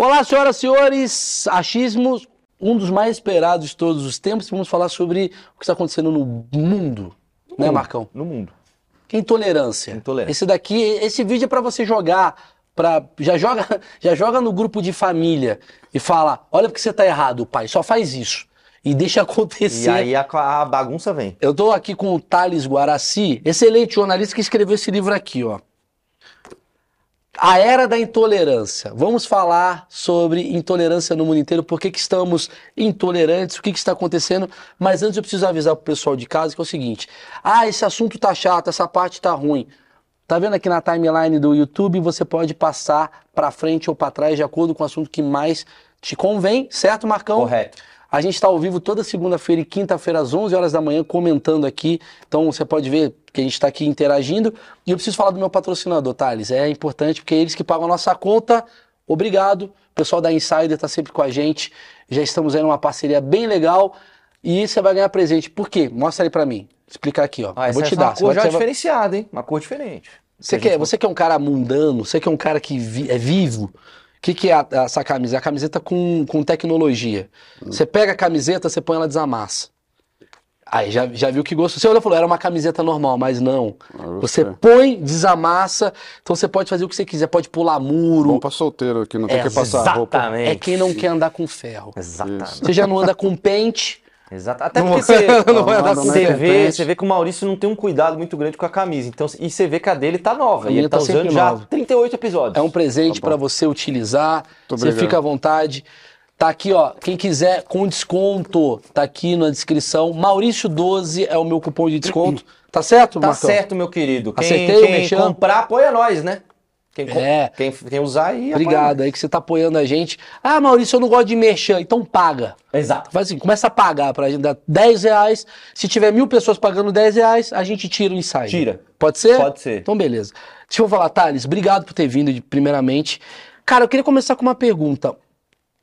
Olá, senhoras e senhores, achismo, um dos mais esperados de todos os tempos. Vamos falar sobre o que está acontecendo no mundo, No né, mundo. Marcão? No mundo. Que intolerância. Intolerância. Esse daqui, esse vídeo é para você jogar, pra, já joga, já joga no grupo de família e fala: olha porque você tá errado, pai, só faz isso e deixa acontecer. E aí a, a bagunça vem. Eu tô aqui com o Thales Guaraci, excelente jornalista que escreveu esse livro aqui, ó. A Era da Intolerância. Vamos falar sobre intolerância no mundo inteiro, por que, que estamos intolerantes, o que, que está acontecendo. Mas antes eu preciso avisar pro pessoal de casa que é o seguinte: ah, esse assunto tá chato, essa parte tá ruim. Tá vendo aqui na timeline do YouTube? Você pode passar para frente ou para trás de acordo com o assunto que mais te convém, certo, Marcão? Correto. A gente está ao vivo toda segunda-feira e quinta-feira às 11 horas da manhã comentando aqui. Então você pode ver que a gente está aqui interagindo. E eu preciso falar do meu patrocinador, Thales. É importante porque é eles que pagam a nossa conta. Obrigado. O pessoal da Insider está sempre com a gente. Já estamos aí numa parceria bem legal. E você vai ganhar presente. Por quê? Mostra aí para mim. Explicar aqui, ó. Ah, vou te é dar. uma cor já vai- diferenciada, hein? Uma cor diferente. você Que quer, gente- você quer um cara mundano, você quer um cara que vi- é vivo. O que, que é a- essa camisa? É a camiseta com, com tecnologia. Você pega a camiseta, você põe ela desamassa. Aí já, já viu que gosto. Você olhou e falou, era uma camiseta normal, mas não. Você põe, desamassa, então você pode fazer o que você quiser, pode pular muro. Bom pra solteiro que não tem É, que passar roupa. Exatamente. É quem não quer andar com ferro. Exatamente. Você já não anda com pente. Exato. Até Não porque você, com não você, é vê, repente. você vê que o Maurício não tem um cuidado muito grande com a camisa. Então, e você vê que a dele tá nova. A E ele tá, tá usando já nova. 38 episódios. É um presente Tá para você utilizar. Você fica à vontade. Tá aqui, ó. Quem quiser com desconto, tá aqui na descrição. Maurício12 é o meu cupom de desconto. Tá certo, Tá Marcão? certo, meu querido. Quem, Acertei o quem comprar, apoia nós, né? Quem, É. quem, quem usar aí, Obrigado aí que você tá apoiando a gente. Ah, Maurício, eu não gosto de merchan, então paga. Exato. Faz assim, começa a pagar pra gente dar 10 reais. Se tiver mil pessoas pagando 10 reais, a gente tira o insight. Tira. Pode ser? Pode ser. Então, beleza. Deixa eu falar, Thales, obrigado por ter vindo, de- primeiramente. Cara, eu queria começar com uma pergunta.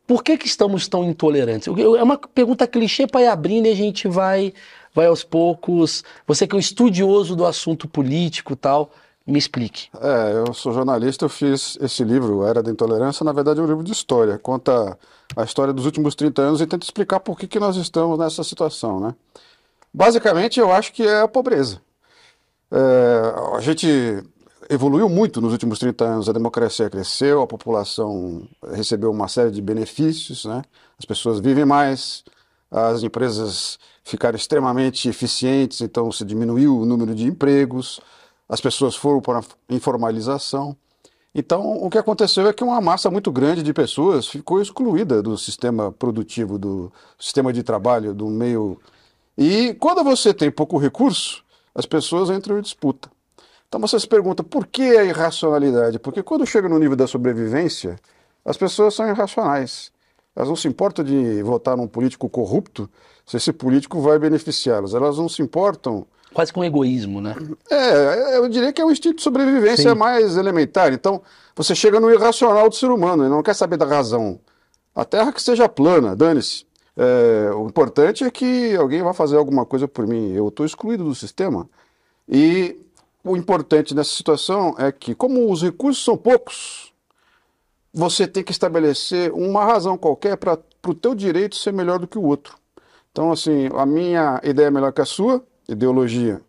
Por que, que estamos tão intolerantes? Eu- eu- É uma pergunta clichê para ir abrindo e a gente vai, vai aos poucos. Você que é um estudioso do assunto político e tal, me explique. É, eu sou jornalista, eu fiz esse livro, Era da Intolerância, na verdade é um livro de história, conta a história dos últimos 30 anos e tenta explicar por que, que nós estamos nessa situação, né? Basicamente, eu acho que é a pobreza. É, a gente evoluiu muito nos últimos 30 anos, a democracia cresceu, a população recebeu uma série de benefícios, né? As pessoas vivem mais, as empresas ficaram extremamente eficientes, então se diminuiu o número de empregos, as pessoas foram para a informalização. Então, o que aconteceu é que uma massa muito grande de pessoas ficou excluída do sistema produtivo, do sistema de trabalho, do meio. E quando você tem pouco recurso, as pessoas entram em disputa. Então você se pergunta por que a irracionalidade? Porque quando chega no nível da sobrevivência, as pessoas são irracionais. Elas não se importam de votar num político corrupto se esse político vai beneficiá-las. Elas não se importam Quase com egoísmo, né? é, eu diria que é um instinto de sobrevivência Sim. mais elementar. Então, você chega no irracional do ser humano, ele não quer saber da razão. A Terra que seja plana, dane-se. É, o importante é que alguém vá fazer alguma coisa por mim. Eu estou excluído do sistema. E o importante nessa situação é que, como os recursos são poucos, você tem que estabelecer uma razão qualquer para o teu direito ser melhor do que o outro. Então, assim, a minha ideia é melhor que a sua, ideologia.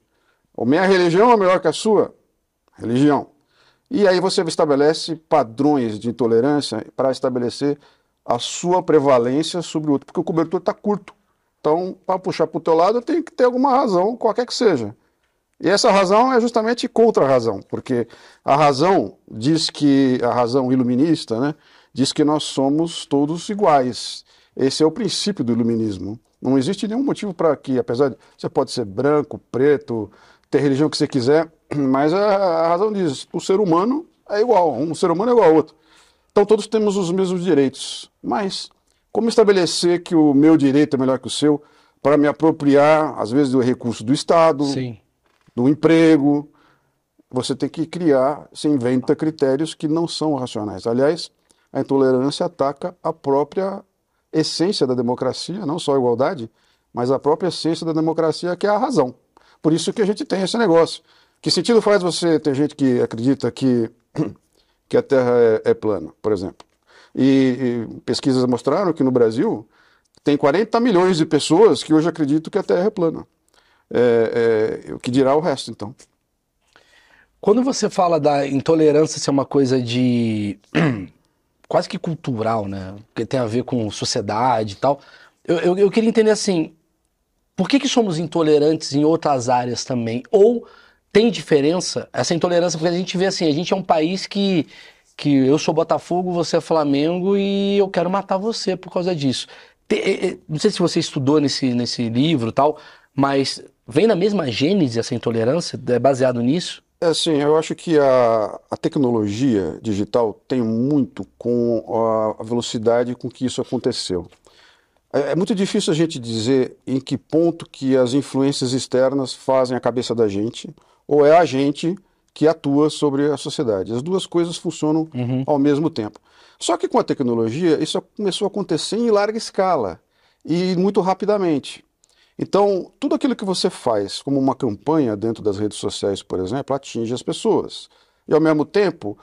A minha religião é melhor que a sua, religião. E aí você estabelece padrões de intolerância para estabelecer a sua prevalência sobre o outro, porque o cobertor está curto. Então, para puxar para o teu lado, tenho que ter alguma razão, qualquer que seja. E essa razão é justamente contra a razão, porque a razão diz que, a razão iluminista, né, diz que nós somos todos iguais. Esse é o princípio do iluminismo. Não existe nenhum motivo para que, apesar de você pode ser branco, preto, ter religião que você quiser, mas a, a razão diz, o ser humano é igual, um ser humano é igual ao outro. Então todos temos os mesmos direitos. Mas como estabelecer que o meu direito é melhor que o seu para me apropriar, às vezes, do recurso do Estado, Sim. do emprego. Você tem que criar, se inventa critérios que não são racionais. Aliás, a intolerância ataca a própria essência da democracia, não só a igualdade, mas a própria essência da democracia, que é a razão. Por isso que a gente tem esse negócio. Que sentido faz você ter gente que acredita que, que a Terra é, é plana, por exemplo? E, e pesquisas mostraram que no Brasil tem 40 milhões de pessoas que hoje acreditam que a Terra é plana. É, é, o que dirá o resto, então? Quando você fala da intolerância ser uma coisa de quase que cultural, né? Porque tem a ver com sociedade e tal. Eu, eu, eu, queria entender assim, por que, que somos intolerantes em outras áreas também? Ou tem diferença essa intolerância? Porque a gente vê assim, a gente é um país que, que eu sou Botafogo, você é Flamengo e eu quero matar você por causa disso. Tem, não sei se você estudou nesse, nesse livro tal, mas vem na mesma gênese essa intolerância? É baseado nisso? É assim, eu acho que a, a tecnologia digital tem muito com a, a velocidade com que isso aconteceu. É, é, muito difícil a gente dizer em que ponto que as influências externas fazem a cabeça da gente, ou é a gente que atua sobre a sociedade. As duas coisas funcionam uhum. ao mesmo tempo. Só que com a tecnologia, isso começou a acontecer em larga escala e muito rapidamente. Então, tudo aquilo que você faz como uma campanha dentro das redes sociais, por exemplo, atinge as pessoas. E ao mesmo tempo,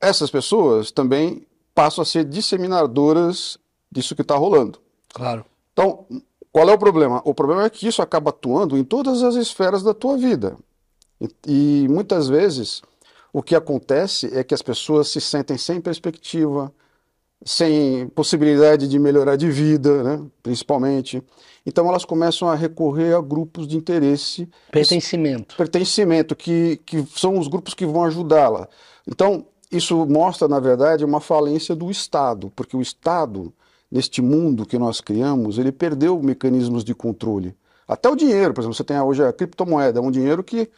essas pessoas também passam a ser disseminadoras disso que está rolando. Claro. Então, qual é o problema? O problema é que isso acaba atuando em todas as esferas da tua vida. E, e muitas vezes o que acontece é que as pessoas se sentem sem perspectiva, sem possibilidade de melhorar de vida, né, principalmente. Então elas começam a recorrer a grupos de interesse. Pertencimento. Pertencimento, que, que são os grupos que vão ajudá-la. Então, isso mostra, na verdade, uma falência do Estado, porque o Estado, neste mundo que nós criamos, ele perdeu mecanismos de controle. Até o dinheiro, por exemplo, você tem hoje a criptomoeda, é um dinheiro que.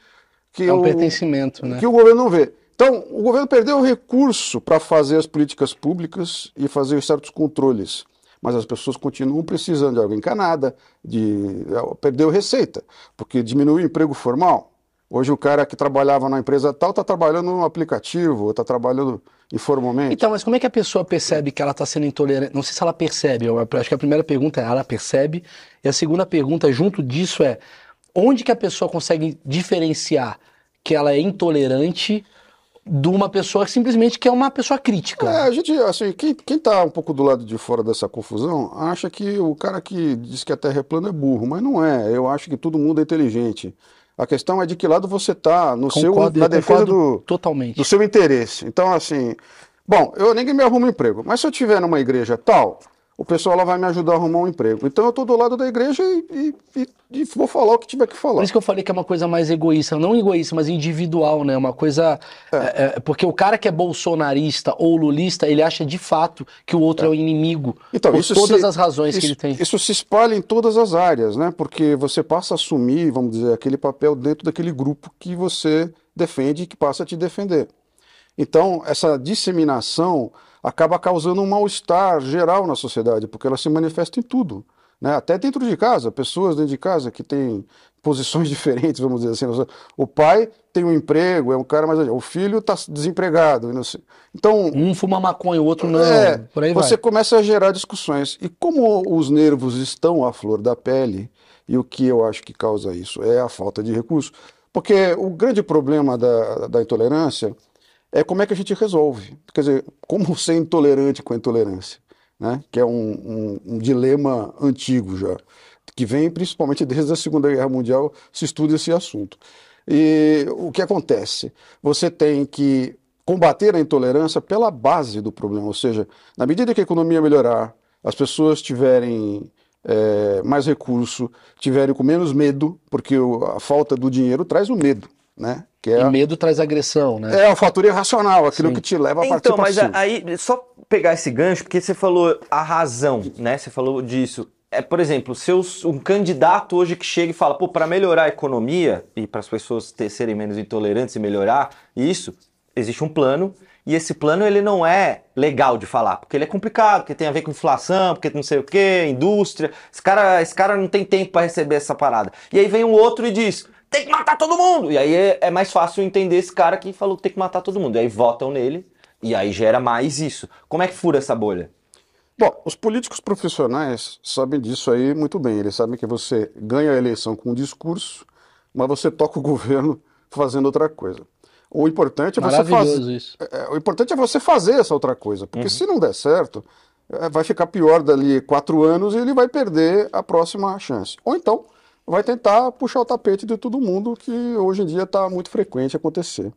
que é um o, pertencimento, né? Que o governo não vê. Então, o governo perdeu o recurso para fazer as políticas públicas e fazer certos controles. Mas as pessoas continuam precisando de água encanada, de é, perdeu receita, porque diminuiu o emprego formal. Hoje o cara que trabalhava na empresa tal está trabalhando no aplicativo, está trabalhando informalmente. Então, mas como é que a pessoa percebe que ela está sendo intolerante? Não sei se ela percebe. Eu acho que a primeira pergunta é ela percebe. E a segunda pergunta, junto disso, é onde que a pessoa consegue diferenciar que ela é intolerante de uma pessoa simplesmente que é uma pessoa crítica. É, a gente, assim, quem, quem tá um pouco do lado de fora dessa confusão acha que o cara que diz que a Terra é plana é burro, mas não é. Eu acho que todo mundo é inteligente. A questão é de que lado você está no concordo, seu, na defesa do, totalmente. do seu interesse. Então, assim, bom, eu ninguém me arruma um emprego, mas se eu tiver numa igreja tal, o pessoal lá vai me ajudar a arrumar um emprego. Então eu estou do lado da igreja e, e, e, vou falar o que tiver que falar. Por isso que eu falei que é uma coisa mais egoísta, não egoísta, mas individual, né? Uma coisa. É. É, é porque o cara que é bolsonarista ou lulista, ele acha de fato que o outro é, é o inimigo. Então, por todas se, as razões isso, que ele tem. Isso se espalha em todas as áreas, né? Porque você passa a assumir, vamos dizer, aquele papel dentro daquele grupo que você defende e que passa a te defender. Então, essa disseminação acaba causando um mal-estar geral na sociedade, porque ela se manifesta em tudo. Né? Até dentro de casa, pessoas dentro de casa que têm posições diferentes, vamos dizer assim. O pai tem um emprego, é um cara mais. O filho está desempregado. Então. Um fuma maconha, o outro não. É, por aí você vai. começa a gerar discussões. E como os nervos estão à flor da pele, e o que eu acho que causa isso é a falta de recurso. Porque o grande problema da, da intolerância é como é que a gente resolve. Quer dizer, como ser intolerante com a intolerância, né? que é um, um, um dilema antigo já, que vem principalmente desde a Segunda Guerra Mundial, se estuda esse assunto. E o que acontece? Você tem que combater a intolerância pela base do problema, ou seja, na medida que a economia melhorar, as pessoas tiverem é, mais recurso, tiverem com menos medo, porque a falta do dinheiro traz o medo né? Que é, e medo traz agressão, né? É o fator irracional, aquilo Sim. que te leva a então, partir Então, mas aí, só pegar esse gancho, porque você falou a razão, né? Você falou disso. É, por exemplo, seus, um candidato hoje que chega e fala, pô, para melhorar a economia e para as pessoas ter, serem menos intolerantes e melhorar isso, existe um plano e esse plano ele não é legal de falar, porque ele é complicado, porque tem a ver com inflação, porque não sei o que, indústria. Esse cara, esse cara não tem tempo para receber essa parada. E aí vem um outro e diz: tem que matar todo mundo. E aí é, é, mais fácil entender esse cara que falou que tem que matar todo mundo. E aí votam nele e aí gera mais isso. Como é que fura essa bolha? Bom, os políticos profissionais sabem disso aí muito bem. Eles sabem que você ganha a eleição com um discurso, mas você toca o governo fazendo outra coisa. O importante é você fazer. Isso. É, o importante é você fazer essa outra coisa, porque se não der certo, é, vai ficar pior dali quatro anos e ele vai perder a próxima chance. Ou então vai tentar puxar o tapete de todo mundo, que hoje em dia está muito frequente acontecer.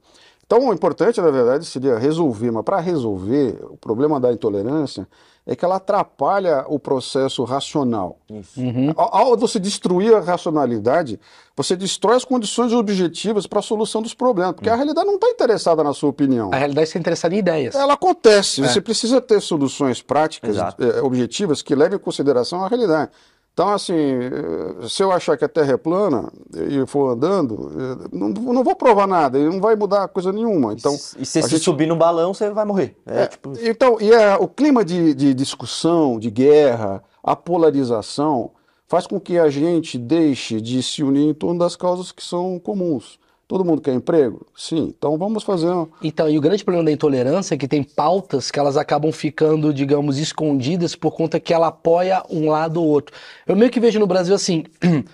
Então, o importante, na verdade, seria resolver, mas para resolver, o problema da intolerância é que ela atrapalha o processo racional. Isso. Ao, ao você destruir a racionalidade, você destrói as condições objetivas para a solução dos problemas, porque a realidade não está interessada na sua opinião. A realidade está interessada em ideias. Ela acontece, É. você precisa ter soluções práticas, eh, objetivas, que levem em consideração a realidade. Então, assim, eh, se eu achar que a Terra é plana e for andando, eh, não, não vou provar nada, não vai mudar coisa nenhuma. Então, e se gente- subir no balão, você vai morrer. É, é, tipo, então, e é, o clima de, de discussão, de guerra, a polarização, faz com que a gente deixe de se unir em torno das causas que são comuns. Todo mundo quer emprego? Sim. Então vamos fazer. um- Então, e o grande problema da intolerância é que tem pautas que elas acabam ficando, digamos, escondidas por conta que ela apoia um lado ou outro. Eu meio que vejo no Brasil assim,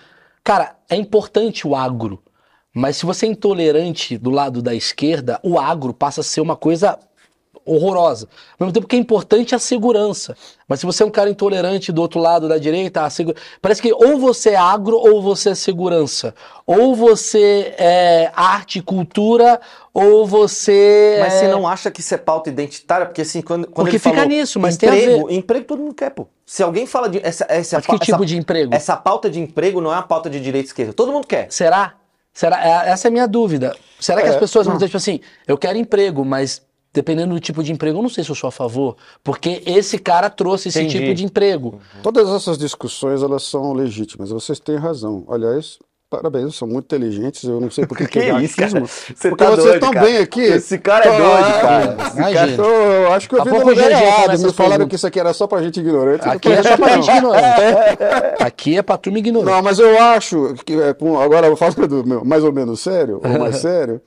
cara, é importante o agro, mas se você é intolerante do lado da esquerda, o agro passa a ser uma coisa horrorosa. Ao mesmo tempo que é importante a segurança. Mas se você é um cara intolerante do outro lado da direita, a segu... parece que ou você é agro ou você é segurança. Ou você é arte e cultura, ou você Mas é... você não acha que isso é pauta identitária? Porque assim, quando, quando Porque ele fica falou nisso, mas tem a emprego, ver. emprego todo mundo quer, pô. Se alguém fala de essa essa, Mas que essa, tipo de emprego? essa pauta de emprego não é uma pauta de direita e esquerda. Todo mundo quer. Será? Será? É- Essa é a minha dúvida. Será que É, as pessoas vão dizer, tipo assim, eu quero emprego, mas dependendo do tipo de emprego, eu não sei se eu sou a favor, porque esse cara trouxe esse Entendi. tipo de emprego. Todas essas discussões elas são legítimas. Vocês têm razão. Aliás, parabéns, são muito inteligentes. Eu não sei por que Que tem isso, cara? racismo. Você porque tá vocês estão cara. bem aqui. Esse cara é doido, cara. Esse Imagina. cara- Eu, eu acho que eu vi no lugar errado. Me falaram que isso aqui era só pra gente ignorante. Aqui tô é só pra gente ignorante. Aqui é pra turma ignorante. Não, mas eu acho que é, agora eu falo do meu, mais ou menos sério, ou mais sério.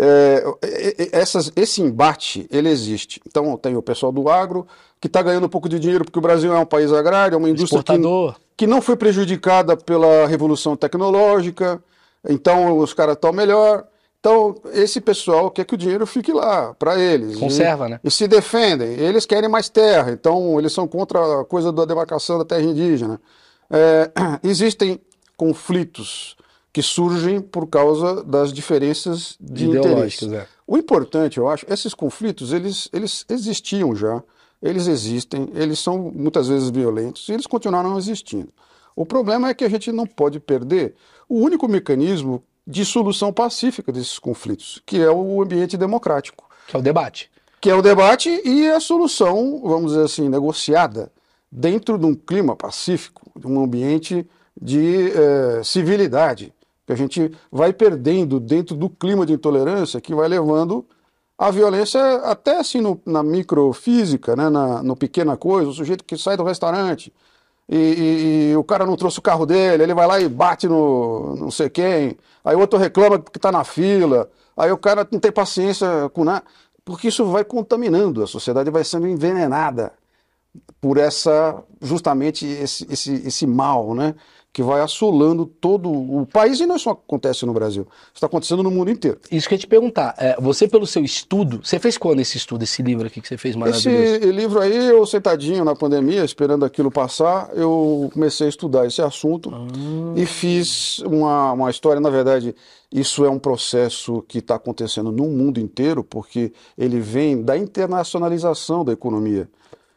É, e- e- essas- esse embate ele existe. Então tem o pessoal do agro que está ganhando um pouco de dinheiro porque o Brasil é um país agrário, é uma indústria que, que não foi prejudicada pela revolução tecnológica. Então os caras estão melhor. Então esse pessoal quer que o dinheiro fique lá para eles. E- Conserva, né? e se defendem. Eles querem mais terra, então eles são contra a coisa da demarcação da terra indígena. É, existem conflitos que surgem por causa das diferenças de Ideológicas, interesse. é. O importante, eu acho, esses conflitos, eles, eles existiam já, eles existem, eles são muitas vezes violentos e eles continuaram existindo. O problema é que a gente não pode perder o único mecanismo de solução pacífica desses conflitos, que é o ambiente democrático Que é o debate. que é o debate e a solução, vamos dizer assim, negociada dentro de um clima pacífico, de um ambiente de eh, civilidade, que a gente vai perdendo dentro do clima de intolerância que vai levando à violência até assim no- na microfísica, né, na, no pequena coisa, o sujeito que sai do restaurante e, e- e o cara não trouxe o carro dele, ele vai lá e bate no não sei quem, aí o outro reclama porque está na fila, aí o cara não tem paciência com nada, porque isso vai contaminando, a sociedade vai sendo envenenada por essa justamente esse, esse, esse mal, né? Que vai assolando todo o país e não só acontece no Brasil, está acontecendo no mundo inteiro. Isso que eu ia te perguntar. é, você, pelo seu estudo, você fez quando esse estudo, esse livro aqui que você fez Esse maravilhoso? livro aí, eu sentadinho na pandemia, esperando aquilo passar, eu comecei a estudar esse assunto e fiz uma, uma história. Na verdade, isso é um processo que está acontecendo no mundo inteiro, porque ele vem da internacionalização da economia.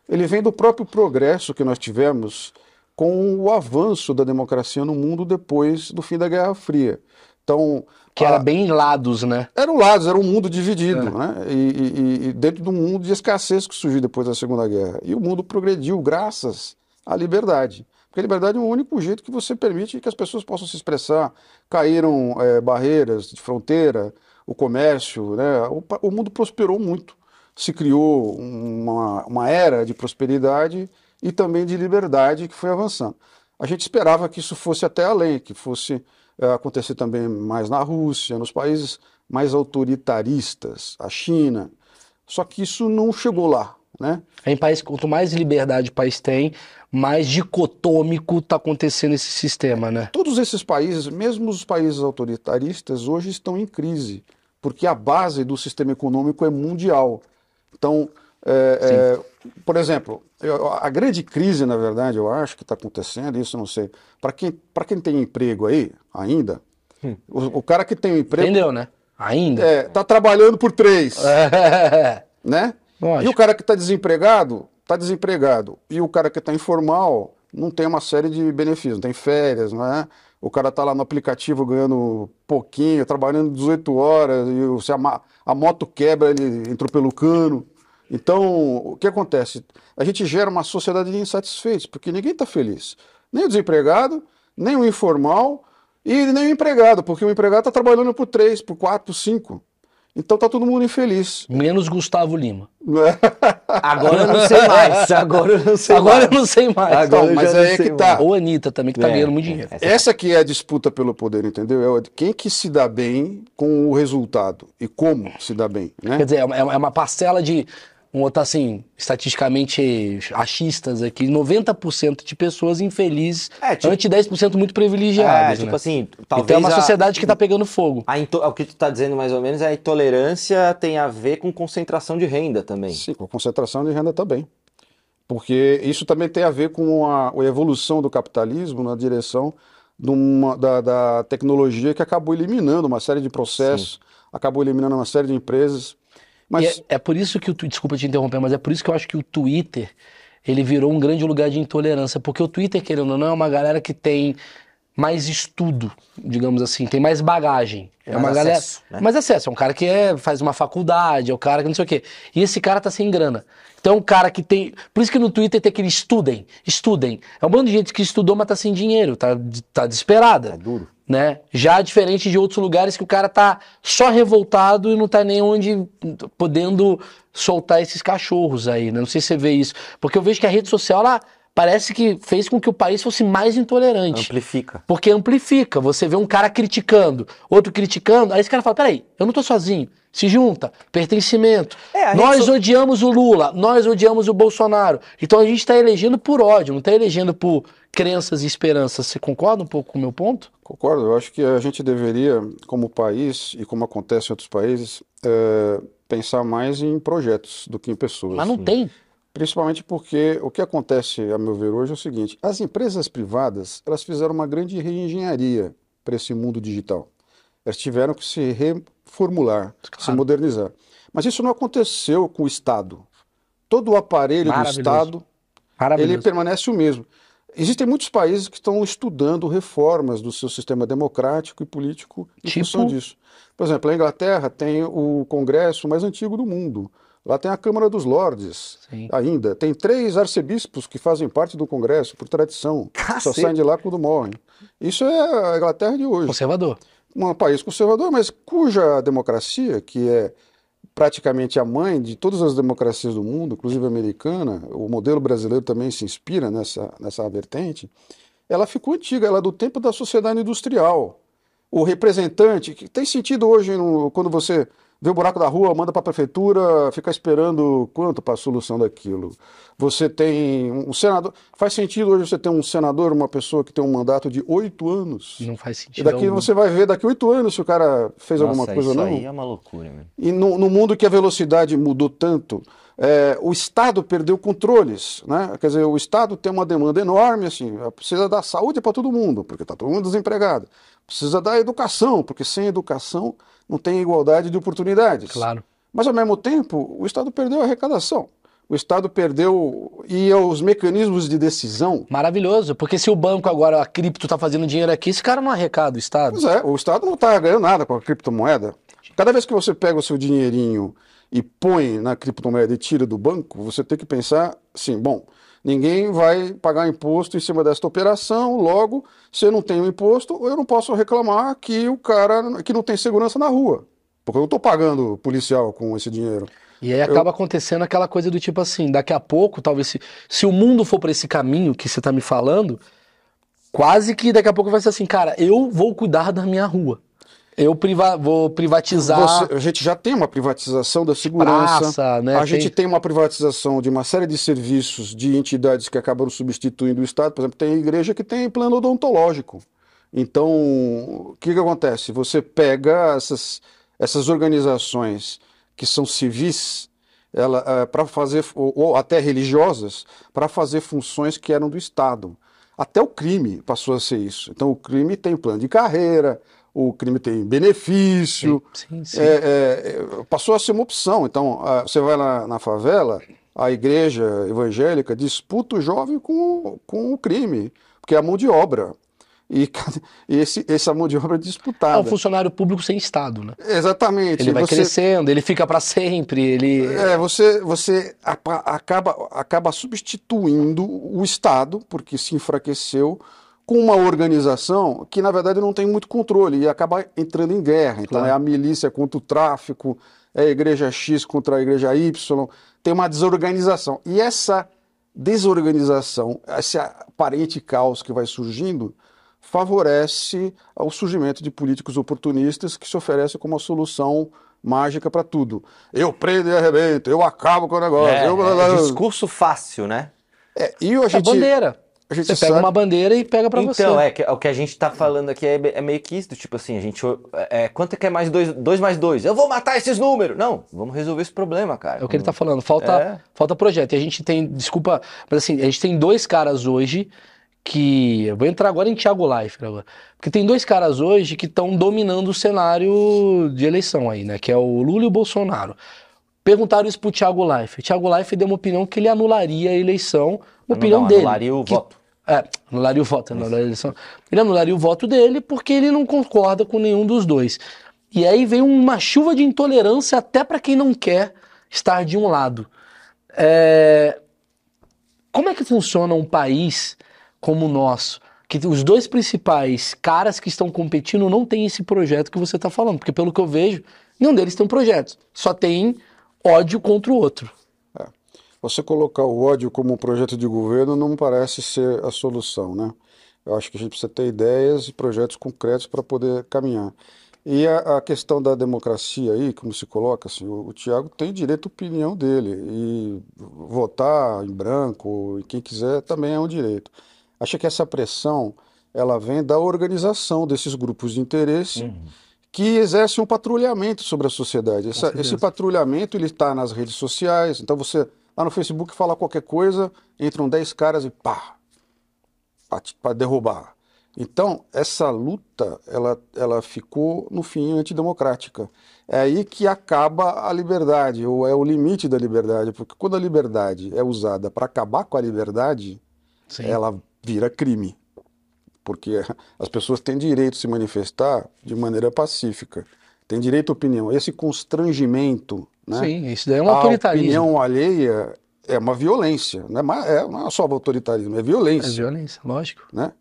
Ele vem do próprio progresso que nós tivemos com o avanço da democracia no mundo depois do fim da Guerra Fria. Então, Que era a- bem lados, né? eram lados, era um mundo dividido, né? E, e- e dentro de um mundo de escassez que surgiu depois da Segunda Guerra. E o mundo progrediu graças à liberdade. Porque a liberdade é o único jeito que você permite que as pessoas possam se expressar. Caíram eh, barreiras de fronteira, o comércio, né? O, o mundo prosperou muito. Se criou uma, uma era de prosperidade e também de liberdade que foi avançando. A gente esperava que isso fosse até além, que fosse eh, acontecer também mais na Rússia, nos países mais autoritaristas, a China. Só que isso não chegou lá, né? Em país, quanto mais liberdade o país tem, mais dicotômico tá acontecendo esse sistema, né? Todos esses países, mesmo os países autoritaristas, hoje estão em crise, porque a base do sistema econômico é mundial. Então, é, é, por exemplo, eu- a grande crise, na verdade, eu acho que está acontecendo, isso eu não sei. Para quem, quem tem emprego aí, ainda, o, o cara que tem um emprego Entendeu, né? Ainda. é, tá trabalhando por três, É. né? Lógico. E o cara que está desempregado, está desempregado. E o cara que está informal não tem uma série de benefícios, não tem férias, não é? O cara está lá no aplicativo ganhando pouquinho, trabalhando 18 horas, e se a, a moto quebra, ele entrou pelo cano. Então, o que acontece? A gente gera uma sociedade de insatisfeitos, porque ninguém está feliz. Nem o desempregado, nem o informal e nem o empregado, porque o empregado está trabalhando por três, por quatro, por cinco. Então tá todo mundo infeliz. Menos Gustavo Lima. Agora eu não sei mais. Agora eu não sei Agora mais. eu não sei mais. Agora Então, mas aí é que tá. Ou Anitta também, que tá É, ganhando muito dinheiro. essa- Essa que é a disputa pelo poder, entendeu? É quem que se dá bem com o resultado e como se dá bem, né? Quer dizer, é uma, é uma parcela de, vamos botar assim, estatisticamente achistas aqui, 90% de pessoas infelizes, É, tipo- ante 10% muito É, privilegiadas, tipo né? assim, talvez então é uma a- sociedade que tá pegando fogo. a into- o que tu tá dizendo mais ou menos é a intolerância tem a ver com concentração de renda também. Sim, com a concentração de renda também. Porque isso também tem a ver com a, a evolução do capitalismo na direção de uma- da, da tecnologia que acabou eliminando uma série de processos, acabou eliminando uma série de empresas. Mas é, é por isso que o desculpa te interromper, mas é por isso que eu acho que o Twitter ele virou um grande lugar de intolerância, porque o Twitter, querendo ou não, é uma galera que tem mais estudo, digamos assim, tem mais bagagem. É Mais uma galera, acesso, né? mais acesso, é um cara que é, faz uma faculdade, é um cara que não sei o quê. E esse cara tá sem grana. Então, um cara que tem. Por isso que no Twitter tem aquele estudem, estudem. É um bando de gente que estudou, mas tá sem dinheiro, tá, tá desesperada É duro. né? Já diferente de outros lugares que o cara tá só revoltado e não tá nem onde podendo soltar esses cachorros aí, né? Não sei se você vê isso, porque eu vejo que a rede social ela parece que fez com que o país fosse mais intolerante. Amplifica. Porque amplifica. Você vê um cara criticando, outro criticando, aí esse cara fala: peraí, eu não tô sozinho. Se junta, pertencimento. É, nós so- odiamos o Lula, nós odiamos o Bolsonaro. Então a gente está elegendo por ódio, não está elegendo por crenças e esperanças. Você concorda um pouco com o meu ponto? Concordo, eu acho que a gente deveria, como país e como acontece em outros países, eh, pensar mais em projetos do que em pessoas. Mas não tem. Principalmente porque o que acontece, a meu ver, hoje é o seguinte: as empresas privadas elas fizeram uma grande reengenharia para esse mundo digital. Elas tiveram que se reformular, se Claro. modernizar. Mas isso não aconteceu com o Estado. Todo o aparelho do. Estado ele permanece o mesmo. Existem muitos países que estão estudando reformas do seu sistema democrático e político em Tipo? função disso. Por exemplo, a Inglaterra tem o Congresso mais antigo do mundo. Lá tem a Câmara dos Lordes, Sim. ainda. Tem três arcebispos que fazem parte do Congresso, por tradição. Só Cacete. saem de lá quando morrem. Isso é a Inglaterra de hoje Conservador. Um país conservador, mas cuja democracia, que é praticamente a mãe de todas as democracias do mundo, inclusive americana, o modelo brasileiro também se inspira nessa, nessa vertente, ela ficou antiga, ela é do tempo da sociedade industrial. O representante, que tem sentido hoje no- quando você vê o buraco da rua, manda para a prefeitura, fica esperando quanto para a solução daquilo. Você tem um senador. Faz sentido hoje você ter um senador, uma pessoa que tem um mandato de oito anos. Não faz E sentido. daqui algum. você vai ver daqui oito anos se o cara fez alguma Nossa, coisa ou isso não. aí é uma loucura, meu. E no, no mundo que a velocidade mudou tanto, é, o Estado perdeu controles, né? Quer dizer, o Estado tem uma demanda enorme, assim, precisa dar saúde para todo mundo, porque está todo mundo desempregado. Precisa dar educação, porque sem educação não tem igualdade de oportunidades. Claro. Mas ao mesmo tempo, o Estado perdeu a arrecadação. O Estado perdeu e os mecanismos de decisão. Maravilhoso. Porque se o banco agora, a cripto, tá fazendo dinheiro aqui, esse cara não arrecada o Estado. Pois é, o Estado não está ganhando nada com a criptomoeda. Cada vez que você pega o seu dinheirinho e põe na criptomoeda e tira do banco, você tem que pensar assim, bom, ninguém vai pagar imposto em cima desta operação, logo, se eu não tenho imposto, eu não posso reclamar que o cara que não tem segurança na rua. Porque eu não estou pagando policial com esse dinheiro. E aí acaba acontecendo aquela coisa do tipo assim, daqui a pouco, talvez se, se o mundo for para esse caminho que você tá me falando, quase que daqui a pouco vai ser assim, cara, eu vou cuidar da minha rua. Eu priva vou privatizar Você- a gente já tem uma privatização da segurança. praça, né? A Tem- gente tem uma privatização de uma série de serviços de entidades que acabam substituindo o Estado. Por exemplo, tem igreja que tem plano odontológico. Então, o que, que acontece? Você pega essas, essas organizações que são civis, ela é, para fazer ou, ou até religiosas, para fazer funções que eram do Estado. Até o crime passou a ser isso. Então o crime tem plano de carreira, o crime tem benefício, Sim, sim. é, é, passou a ser uma opção. Então, a- você vai lá na favela, a igreja evangélica disputa o jovem com, com o crime, porque é a mão de obra. E, e esse, essa mão de obra é É um disputada. funcionário público sem Estado, né? Exatamente. Ele vai Você- crescendo, ele fica para sempre, ele... É, você, você acaba, acaba substituindo o Estado, porque se enfraqueceu, com uma organização que, na verdade, não tem muito controle e acaba entrando em guerra. Então, Claro. é a milícia contra o tráfico, é a igreja X contra a igreja Y, tem uma desorganização. E essa desorganização, esse aparente caos que vai surgindo, favorece ao surgimento de políticos oportunistas que se oferecem como uma solução mágica para tudo. Eu prendo e arrebento, eu acabo com o negócio. É, eu... é discurso fácil, né? É, e a É gente, bandeira. A gente Você pega sabe- uma bandeira e pega para você. Então, é, que, o que a gente tá falando aqui é, é meio que isso, do tipo assim, a gente. É, quanto é que é mais dois, dois mais dois? Eu vou matar esses números! Não, vamos resolver esse problema, cara. É o que ele tá falando. Falta, É. falta projeto. E a gente tem, desculpa, mas assim, a gente tem dois caras hoje que. Eu vou entrar agora em Thiago Leifert agora. Porque tem dois caras hoje que estão dominando o cenário de eleição aí, né? Que é o Lula e o Bolsonaro. Perguntaram isso pro Thiago Leifert. Thiago Leifert deu uma opinião que ele anularia a eleição. Uma opinião não, dele. anularia o que- voto. É, anularia o voto, anularia a eleição. Ele anularia o voto dele porque ele não concorda com nenhum dos dois. E aí vem uma chuva de intolerância até para quem não quer estar de um lado. É, Como é que funciona um país como o nosso? Que os dois principais caras que estão competindo não têm esse projeto que você está falando. Porque pelo que eu vejo, nenhum deles tem um projeto. Só tem ódio contra o outro. Você colocar o ódio como um projeto de governo não parece ser a solução, né? Eu acho que a gente precisa ter ideias e projetos concretos para poder caminhar. E a, a questão da democracia aí, como se coloca, assim, o, o Tiago tem direito à opinião dele e votar em branco, e quem quiser, também é um direito. Acho que essa pressão, ela vem da organização desses grupos de interesse que exercem um patrulhamento sobre a sociedade. Essa- esse patrulhamento ele está nas redes sociais. Então você lá no Facebook fala qualquer coisa, entram 10 caras e pá, para derrubar. Então essa luta ela, ela ficou no fim antidemocrática. É aí que acaba a liberdade ou é o limite da liberdade, porque quando a liberdade é usada para acabar com a liberdade, Sim. ela vira crime. Porque as pessoas têm direito de se manifestar de maneira pacífica, têm direito à opinião. Esse constrangimento, né? Sim, isso daí é um a autoritarismo. opinião alheia é uma violência, não é, é- não é só autoritarismo, é É violência, violência, lógico. né?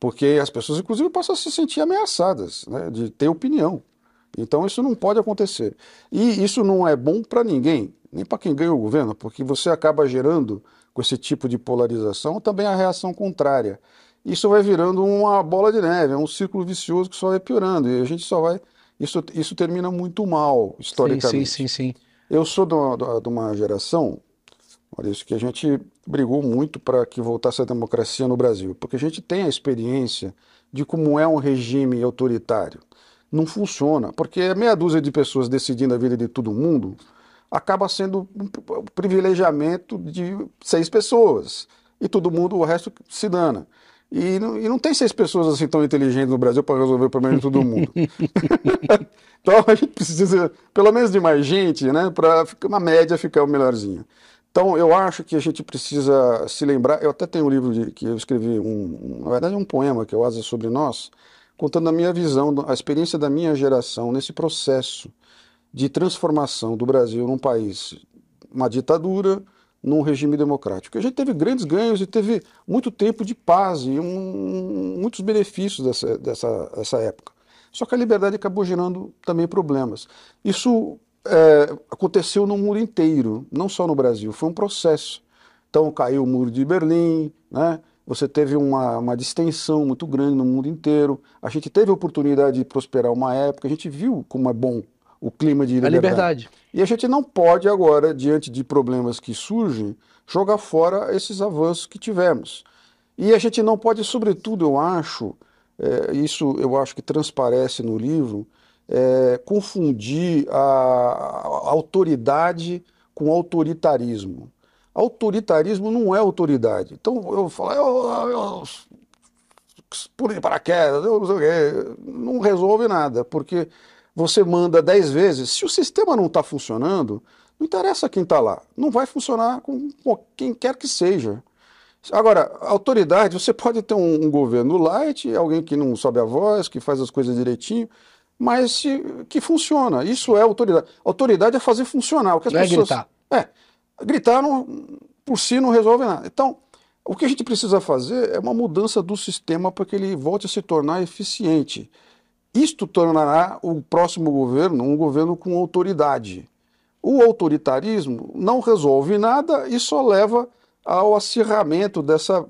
Porque as pessoas, inclusive, passam a se sentir ameaçadas, né, de ter opinião. Então isso não pode acontecer. E isso não é bom para ninguém, nem para quem ganha o governo, porque você acaba gerando, com esse tipo de polarização, também a reação contrária. Isso vai virando uma bola de neve, é um círculo vicioso que só vai piorando. E a gente só vai. Isso, isso termina muito mal, Sim, historicamente. sim, sim, sim. Eu sou de uma, de uma- geração, que a gente brigou muito para que voltasse a democracia no Brasil, porque a gente tem a experiência de como é um regime autoritário. Não funciona, porque meia dúzia de pessoas decidindo a vida de todo mundo acaba sendo um um privilegiamento de seis pessoas e todo mundo, o resto se dana. E não, e não tem seis pessoas assim tão inteligentes no Brasil para resolver o problema de todo mundo. Então a gente precisa, pelo menos, de mais gente, né, para uma média ficar o melhorzinho. Então eu acho que a gente precisa se lembrar. Eu até tenho um livro de- que eu escrevi, um, um- na verdade, é um poema que é o Asa sobre Nós, contando a minha visão, a experiência da minha geração nesse processo de transformação do Brasil num país, uma ditadura, num regime democrático. A gente teve grandes ganhos e teve muito tempo de paz e um- muitos benefícios dessa, dessa, dessa época. Só que a liberdade acabou gerando também problemas. Isso é, aconteceu no mundo inteiro, não só no Brasil, foi um processo. Então caiu o muro de Berlim, né? você teve uma, uma distensão muito grande no mundo inteiro. A gente teve a oportunidade de prosperar uma época, a gente viu como é bom o clima de A liberdade. liberdade. E a gente não pode agora, diante de problemas que surgem, jogar fora esses avanços que tivemos. E a gente não pode, sobretudo, eu acho, é, isso eu acho que transparece no livro, é, confundir a, a autoridade com autoritarismo. Autoritarismo não é autoridade. Então eu falo, eu, eu, por paraquedas, eu não sei o quê, não resolve nada, porque você manda dez vezes, se o sistema não está funcionando, não interessa quem está lá, não vai funcionar com, com, quem quer que seja. Agora, autoridade, você pode ter um, um, governo light, alguém que não sobe a voz, que faz as coisas direitinho, mas se, que funciona. Isso é autoridade. Autoridade é fazer funcionar. O que as não é pessoas, é gritar. É, gritar não, por si não resolve nada. Então, o que a gente precisa fazer é uma mudança do sistema para que ele volte a se tornar eficiente. Isto tornará o próximo governo um governo com autoridade. O autoritarismo não resolve nada e só leva ao acirramento dessa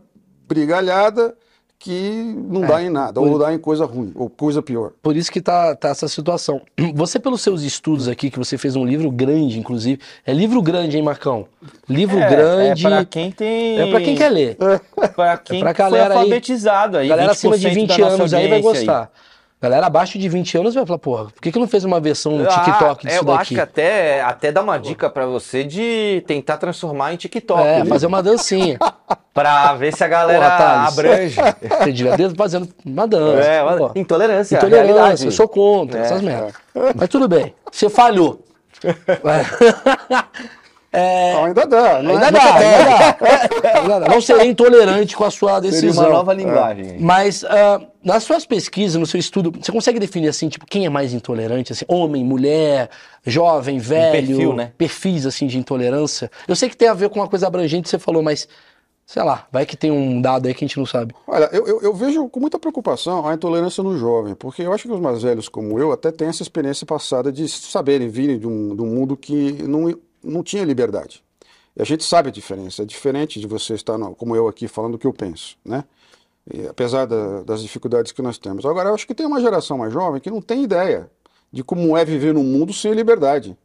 brigalhada que não é, dá em nada, por... ou dá em coisa ruim, ou coisa pior. Por isso que tá, tá essa situação. Você, pelos seus estudos aqui, que você fez um livro grande, inclusive. É livro grande, hein, Marcão? Livro é, grande. É pra quem tem. É pra quem quer ler. É pra quem é pra galera foi alfabetizado aí. Galera acima de 20 anos aí vai gostar. Aí. Galera abaixo de 20 anos vai falar, porra, por que, que não fez uma versão no TikTok ah, disso eu daqui? Eu acho que até, até dá uma dica para você de tentar transformar em TikTok. É, fazer uma dancinha. pra ver se a galera porra, abrange. Você devia fazendo uma dança. É, uma, intolerância. Intolerância, eu sou contra, é. essas merdas. Mas tudo bem, você falhou. É... Não, ainda dá. Não ainda, é? dá, ainda, dá, ainda dá. Não serei intolerante com a sua decisão. Seria uma nova linguagem. É. Mas uh, nas suas pesquisas, no seu estudo, você consegue definir assim, tipo, quem é mais intolerante? Assim, homem, mulher, jovem, velho? Um perfil, né? Perfis, assim, de intolerância. Eu sei que tem a ver com uma coisa abrangente que você falou, mas... Sei lá, vai que tem um dado aí que a gente não sabe. Olha, eu, eu, eu vejo com muita preocupação a intolerância no jovem, porque eu acho que os mais velhos como eu até têm essa experiência passada de saberem virem de um, de um mundo que não não tinha liberdade. E a gente sabe a diferença. É diferente de você estar, no, como eu aqui, falando o que eu penso, né? E, apesar da, das dificuldades que nós temos. Agora, eu acho que tem uma geração mais jovem que não tem ideia de como é viver num mundo sem liberdade.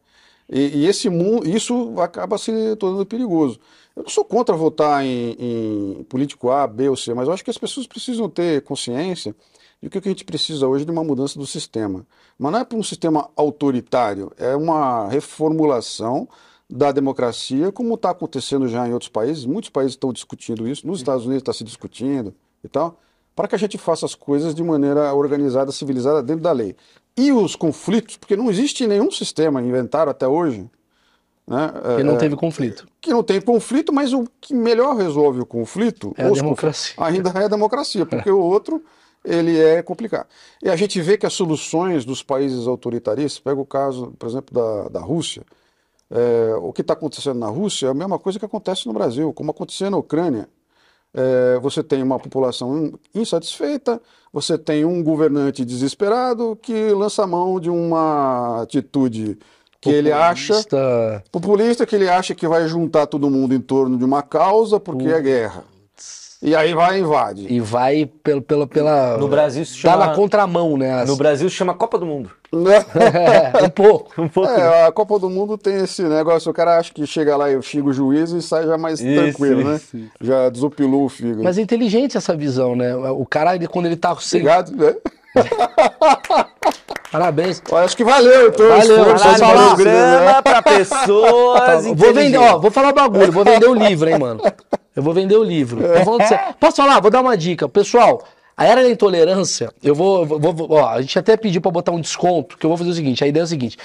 E, e esse mundo, isso acaba se tornando perigoso. Eu não sou contra votar em, em, político A, B ou C, mas eu acho que as pessoas precisam ter consciência de que o que a gente precisa hoje é de uma mudança do sistema. Mas não é para um sistema autoritário, é uma reformulação da democracia, como está acontecendo já em outros países. Muitos países estão discutindo isso, nos Estados Unidos está se discutindo e tal, para que a gente faça as coisas de maneira organizada, civilizada, dentro da lei. E os conflitos, porque não existe nenhum sistema inventado até hoje. Né, que não é, teve conflito. Que não tem conflito, mas o que melhor resolve o conflito é a democracia. ainda é a democracia, porque o outro ele é complicado. E a gente vê que as soluções dos países autoritaristas, pega o caso, por exemplo, da, da Rússia, é, o que está acontecendo na Rússia é a mesma coisa que acontece no Brasil, como aconteceu na Ucrânia. É, você tem uma população insatisfeita, você tem um governante desesperado que lança a mão de uma atitude que populista. ele acha populista que ele acha que vai juntar todo mundo em torno de uma causa porque é guerra. E aí vai e invade. E vai pelo, pela, pela. No Brasil se chama. Tá na contramão, né? As... No Brasil se chama Copa do Mundo. é, um pouco. Um pouco. É, a Copa do Mundo tem esse negócio, o cara acha que chega lá e xinga o juiz e sai já mais isso, tranquilo, né? né? Isso. Já desopilou o fígado. Mas é inteligente essa visão, né? O cara, ele, quando ele tá sem. Obrigado, né? Parabéns. Eu acho que valeu, então. Valeu, valeu, programa pra pessoas. vou vender, ó, vou falar o bagulho, vou vender o livro, hein, mano. Eu vou vender o livro. Posso falar? Vou dar uma dica. Pessoal, a era da intolerância, eu vou. vou ó, a gente até pediu para botar um desconto, que eu vou fazer o seguinte: a ideia é o seguinte.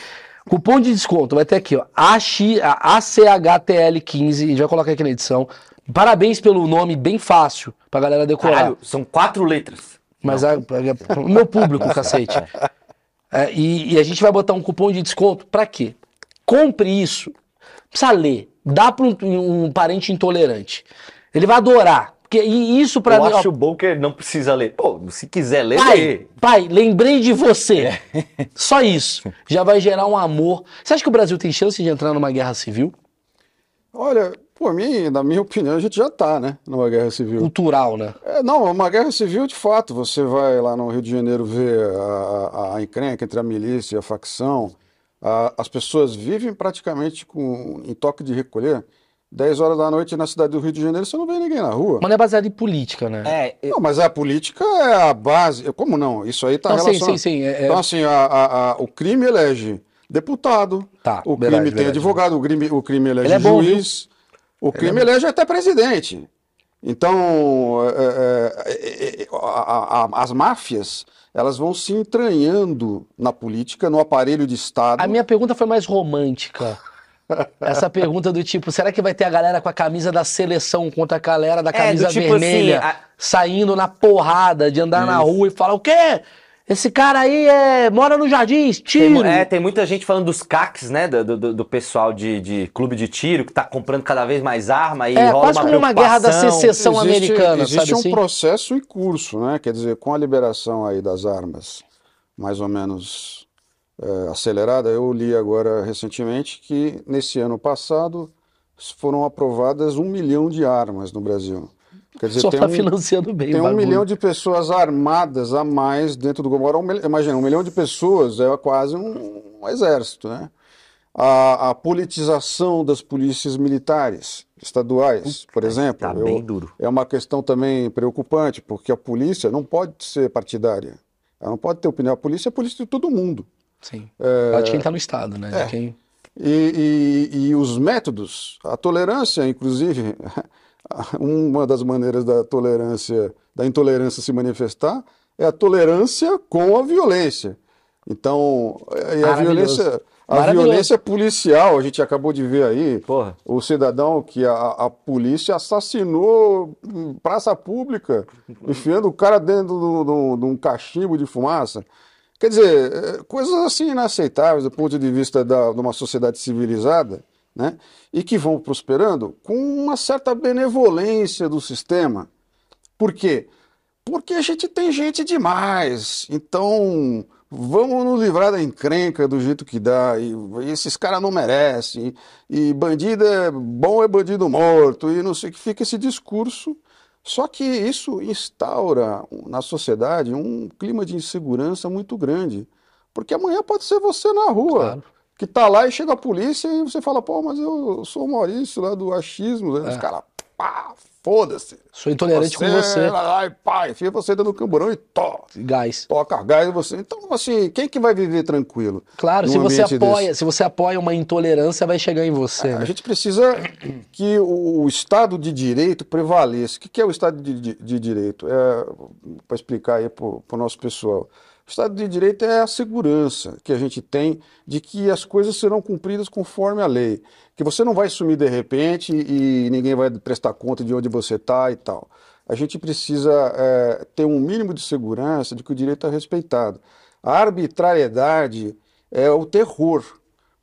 Cupom de desconto vai ter aqui, ó. ACHTL15, a gente vai colocar aqui na edição. Parabéns pelo nome bem fácil pra galera decorar. Caralho, são quatro letras. Mas a, a, o meu público, cacete. É, e, e, a gente vai botar um cupom de desconto para quê? Compre isso. Precisa ler. Dá para um, um, parente intolerante. Ele vai adorar. Porque isso para mim. Eu acho ó, bom que ele não precisa ler. Pô, se quiser ler, pai, lê. Pai, lembrei de você. É. Só isso. Já vai gerar um amor. Você acha que o Brasil tem chance de entrar numa guerra civil? Olha, por mim, na minha opinião, a gente já está, né? Numa guerra civil. Cultural, né? É, não, uma guerra civil, de fato. Você vai lá no Rio de Janeiro ver a, a, a encrenca entre a milícia e a facção. A, as pessoas vivem praticamente com, em toque de recolher. 10 horas da noite na cidade do Rio de Janeiro, você não vê ninguém na rua. Mas não é baseado em política, né? É, eu- Não, mas a política é a base. Como não? Isso aí está Não, sim, relacionado. sim, sim. é- é- Então, assim, a- a- a- o crime elege deputado, Tá, o verdade, crime tem verdade. advogado, o crime, o crime elege Ele é bom, juiz, o crime elege até presidente. Então, é, é, é, é, a- a- as máfias, elas vão se entranhando na política, no aparelho de Estado. A minha pergunta foi mais romântica. Essa pergunta do tipo, será que vai ter a galera com a camisa da seleção contra a galera da É, camisa do tipo vermelha assim, a- saindo na porrada de andar na rua e falar o quê? Esse cara aí é, mora no Jardins, Tem, tiro. mu- é, tem muita gente falando dos CACs, né? Do, do, do pessoal de, de clube de tiro que tá comprando cada vez mais arma e É, rola quase uma como uma guerra da secessão americana, existe sabe um assim? processo em curso, né? Quer dizer, com a liberação aí das armas mais ou menos eh, acelerada, eu li agora recentemente que nesse ano passado foram aprovadas um milhão de armas no Brasil. Quer dizer, Só tem tá um, financiando bem tem um milhão de pessoas armadas a mais dentro do governo. Agora, um Imagina, um milhão de pessoas é quase um, um exército, né? A, a politização das polícias militares estaduais, por exemplo, Tá eu- bem duro. é uma questão também preocupante, porque a polícia não pode ser partidária. Ela não pode ter opinião. A polícia é a polícia de todo mundo. Sim. É. Ela de quem tá no Estado, né? De quem... E, e- e os métodos, a tolerância, inclusive, uma das maneiras da tolerância, da intolerância se manifestar é a tolerância com a violência. Então, e a violência, a violência policial, a gente acabou de ver aí, Porra. o cidadão que a, a polícia assassinou em praça pública, enfiando o cara dentro do- do- de um cachimbo de fumaça. Quer dizer, eh, coisas assim inaceitáveis do ponto de vista da, de uma sociedade civilizada, né? E que vão prosperando com uma certa benevolência do sistema. Por quê? Porque a gente tem gente demais. Então, vamos nos livrar da encrenca do jeito que dá. E, e esses caras não merecem. E bandido é bom é bandido morto. E não sei o que fica esse discurso. Só que isso instaura na sociedade um clima de insegurança muito grande. Porque amanhã pode ser você na rua. Claro. Que tá lá e chega a polícia e você fala, pô, mas eu sou o Maurício lá do achismo. Né? Os É. caras, pá, foda-se. Sou intolerante com você. Ai, pai, enfia você dentro do camburão e to, Gás. toca gás em você. Então, assim, quem que vai viver tranquilo? Claro, se você apoia, desse? se você apoia uma intolerância, vai chegar em você. A né? gente precisa que o, o Estado de Direito prevaleça. O que, que é o Estado de, de- de Direito? É, Para explicar aí para o nosso pessoal. Estado de Direito é a segurança que a gente tem de que as coisas serão cumpridas conforme a lei. Que você não vai sumir de repente e ninguém vai prestar conta de onde você está e tal. A gente precisa é, ter um mínimo de segurança de que o direito é respeitado. A arbitrariedade é o terror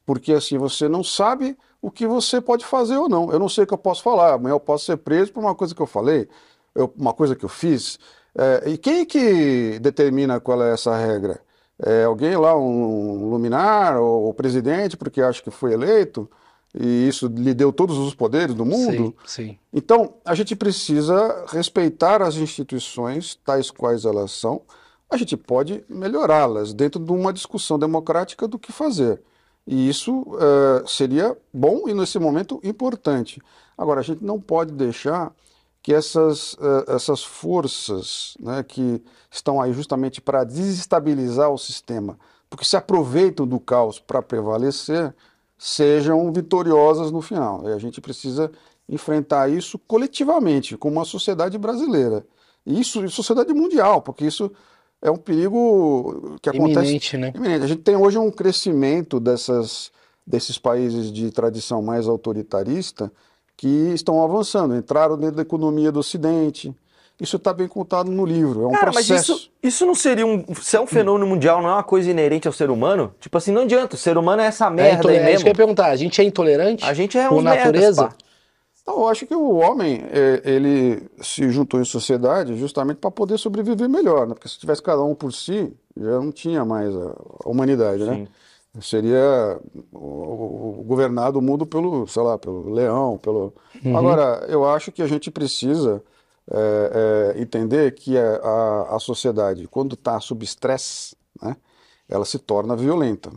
porque assim você não sabe o que você pode fazer ou não. Eu não sei o que eu posso falar. Amanhã eu posso ser preso por uma coisa que eu falei, eu- uma coisa que eu fiz. É, e quem que determina qual é essa regra? É alguém lá, um luminar ou o presidente, porque acha que foi eleito e isso lhe deu todos os poderes do mundo? Sim, sim. Então, a gente precisa respeitar as instituições, tais quais elas são. A gente pode melhorá-las dentro de uma discussão democrática do que fazer. E isso eh, seria bom e, nesse momento, importante. Agora, a gente não pode deixar que essas, eh, essas forças né, que estão aí justamente para desestabilizar o sistema, porque se aproveitam do caos para prevalecer, sejam vitoriosas no final. E a gente precisa enfrentar isso coletivamente, como uma sociedade brasileira. E isso, e sociedade mundial, porque isso é um perigo que acontece Iminente, né? Iminente. A gente tem hoje um crescimento dessas, desses países de tradição mais autoritarista que estão avançando, entraram dentro da economia do Ocidente. Isso está bem contado no livro, é um Cara, mas processo. isso, isso não seria um. Se é um fenômeno mundial, não é uma coisa inerente ao ser humano? Tipo assim, não adianta. O ser humano é essa É, merda intole- aí é isso que eu mesmo. ia perguntar. A gente é intolerante? A gente é por merdas, natureza? pá. Então, eu acho que o homem, é, ele se juntou em sociedade justamente para poder sobreviver melhor, né? Porque se tivesse cada um por si, já não tinha mais a, a humanidade, né? Seria o, o- governado o mundo pelo, sei lá, pelo leão, pelo... Agora, eu acho que a gente precisa é, é, entender que a, a, a sociedade, quando está sob estresse, né? Ela se torna violenta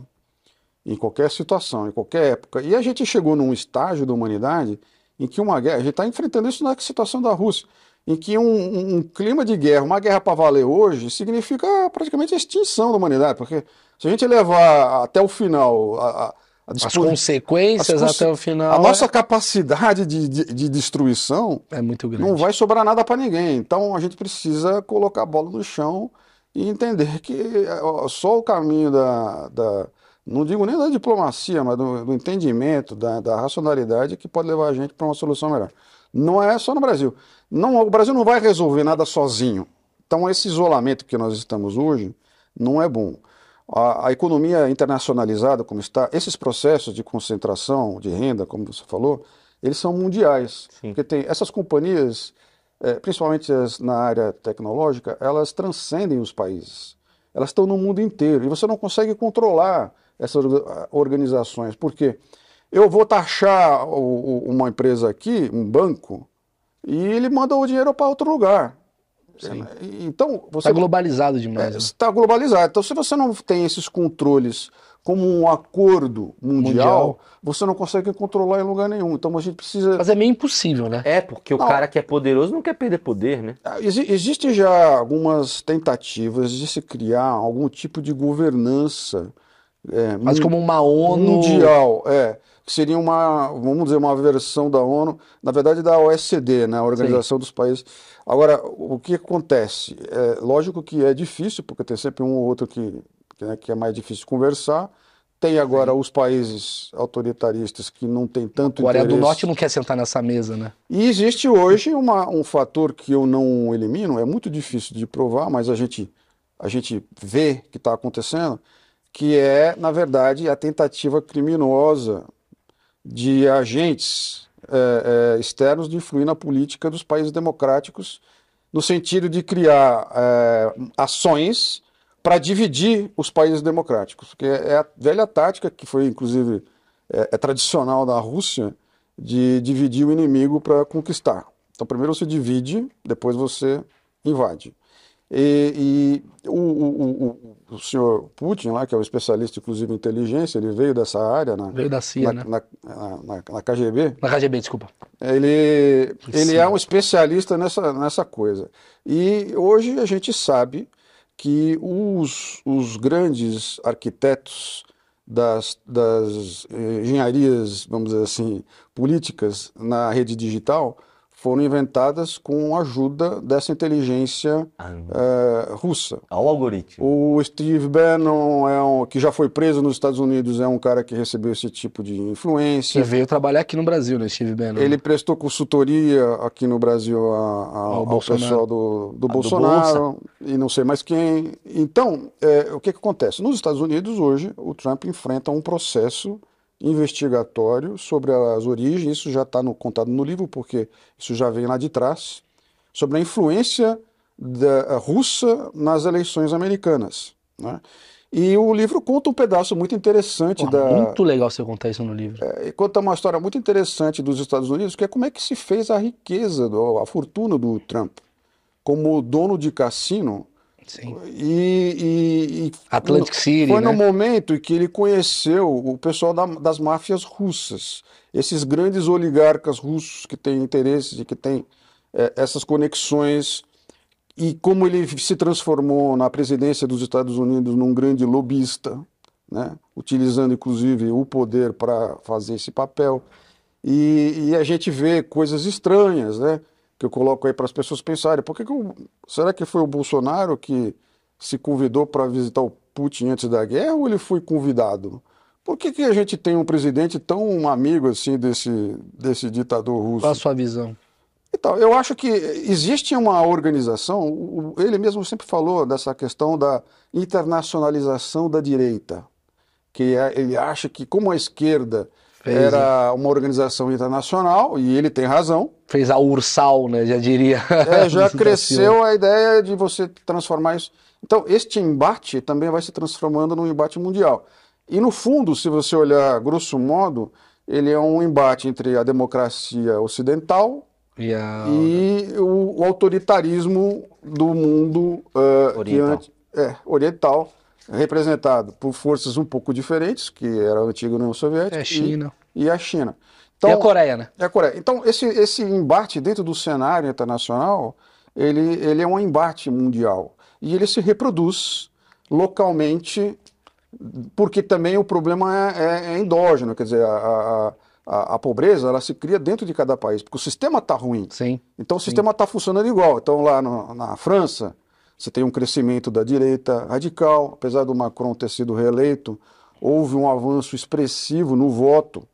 em qualquer situação, em qualquer época. E a gente chegou num estágio da humanidade em que uma guerra, a gente está enfrentando isso na situação da Rússia, em que um, um- um clima de guerra, uma guerra para valer hoje, significa praticamente a extinção da humanidade, porque se a gente levar até o final a, a, a As consequências as até o final a nossa é- capacidade de, de, de destruição é, muito grande. não vai sobrar nada para ninguém. Então a gente precisa colocar a bola no chão e entender que só o caminho da, da- não digo nem da diplomacia, mas do, do entendimento, da, da racionalidade que pode levar a gente para uma solução melhor. Não é só no Brasil. Não, o Brasil não vai resolver nada sozinho. Então esse isolamento que nós estamos hoje não é bom. A, a economia internacionalizada como está, esses processos de concentração de renda, como você falou, eles são mundiais. Sim. Porque tem essas companhias, eh, principalmente as na área tecnológica, elas transcendem os países. Elas estão no mundo inteiro e você não consegue controlar essas orga- organizações. Por quê? Eu vou taxar o- o- uma empresa aqui, um banco, e ele manda o dinheiro para outro lugar. Sim. E- Então, você Tá globalizado demais. né? está globalizado. Então, se você não tem esses controles como um acordo mundial, Mundial. você não consegue controlar em lugar nenhum. Então, a gente precisa. Mas é meio impossível, né? É, porque o Não. cara que é poderoso não quer perder poder, né? Ah, exi- Existem já algumas tentativas de se criar algum tipo de governança é, Mas como uma ONU. mundial, é, que seria uma, vamos dizer, uma versão da ONU, na verdade da OECD, né, a Organização dos Países. Agora, o que acontece? É, lógico que é difícil, porque tem sempre um ou outro que, que, né, que é mais difícil conversar. Tem agora os países autoritaristas que não têm tanto Coreia do. Norte não quer sentar nessa mesa, né? E existe hoje uma- um fator que eu não elimino, é muito difícil de provar, mas a gente, a gente vê que está acontecendo, que é, na verdade, a tentativa criminosa de agentes eh, eh, externos de influir na política dos países democráticos, no sentido de criar eh, ações para dividir os países democráticos, que é a velha tática que foi, inclusive, é, é tradicional da Rússia, de dividir o inimigo para conquistar. Então, primeiro você divide, depois você invade. E, e o, o- o- o senhor Putin, lá, que é um especialista, inclusive, em inteligência, ele veio dessa área na, Veio da CIA, na, né? na, na- na- KGB, Na KGB, desculpa. ele, ele Sim. é um especialista nessa, nessa coisa. E hoje a gente sabe que os, os grandes arquitetos das, das eh, engenharias, vamos dizer assim, políticas na rede digital foram inventadas com a ajuda dessa inteligência eh, russa. Ao algoritmo. O Steve Bannon, é um, que já foi preso nos Estados Unidos, é um cara que recebeu esse tipo de Que influência. veio trabalhar aqui no Brasil, né, Steve Bannon? Ele prestou consultoria aqui no Brasil a- a- Ao ao, pessoal do, do do Bolsonaro e não sei mais quem. Então, é, o que, que acontece? Nos Estados Unidos, hoje, o Trump enfrenta um processo investigatório sobre as origens, isso já está contado no livro, porque isso já vem lá de trás, sobre a influência da, russa nas eleições americanas. né? E o livro conta um pedaço muito interessante Pô, da, Muito legal você contar isso no livro. e conta uma história muito interessante dos Estados Unidos, que é como é que se fez a riqueza, a fortuna do Trump. Como dono de cassino, Sim. e, e- e Atlantic City, foi né? no momento em que ele conheceu o pessoal da- das máfias russas, esses grandes oligarcas russos que têm interesses e que têm eh, essas conexões, e como ele se transformou na presidência dos Estados Unidos num grande lobista, né? utilizando inclusive o poder para fazer esse papel. E, e a gente vê coisas estranhas, né? Que eu coloco aí para as pessoas pensarem. Por que que o- será que foi o Bolsonaro que se convidou para visitar o Putin antes da guerra ou ele foi convidado? Por que, que a gente tem um presidente tão amigo assim desse, desse ditador russo? Qual a sua visão? Então, eu acho que existe uma organização, ele mesmo sempre falou dessa questão da internacionalização da direita, que é- ele acha que como a esquerda Fez, era uma organização internacional, e ele tem razão, Fez a Ursal, né? Já diria. é, já Silva. cresceu a ideia de você transformar isso. Então, este embate também vai se transformando num embate mundial. E no fundo, se você olhar grosso modo, ele é um embate entre a democracia ocidental E a... e o, o autoritarismo do mundo que Oriental. antes- é, oriental, representado por forças um pouco diferentes, que era a antiga União Soviética É e- China. e, a China. Então, e a Coreia, né? É a Coreia. Então, esse, esse embate dentro do cenário internacional, ele, ele é um embate mundial. E ele se reproduz localmente, porque também o problema é, é, é endógeno, quer dizer, a, a, a, pobreza ela se cria dentro de cada país, porque o sistema está ruim. Sim. Então o sistema está funcionando igual. Então lá no, na França, você tem um crescimento da direita radical, apesar do Macron ter sido reeleito, houve um avanço expressivo no voto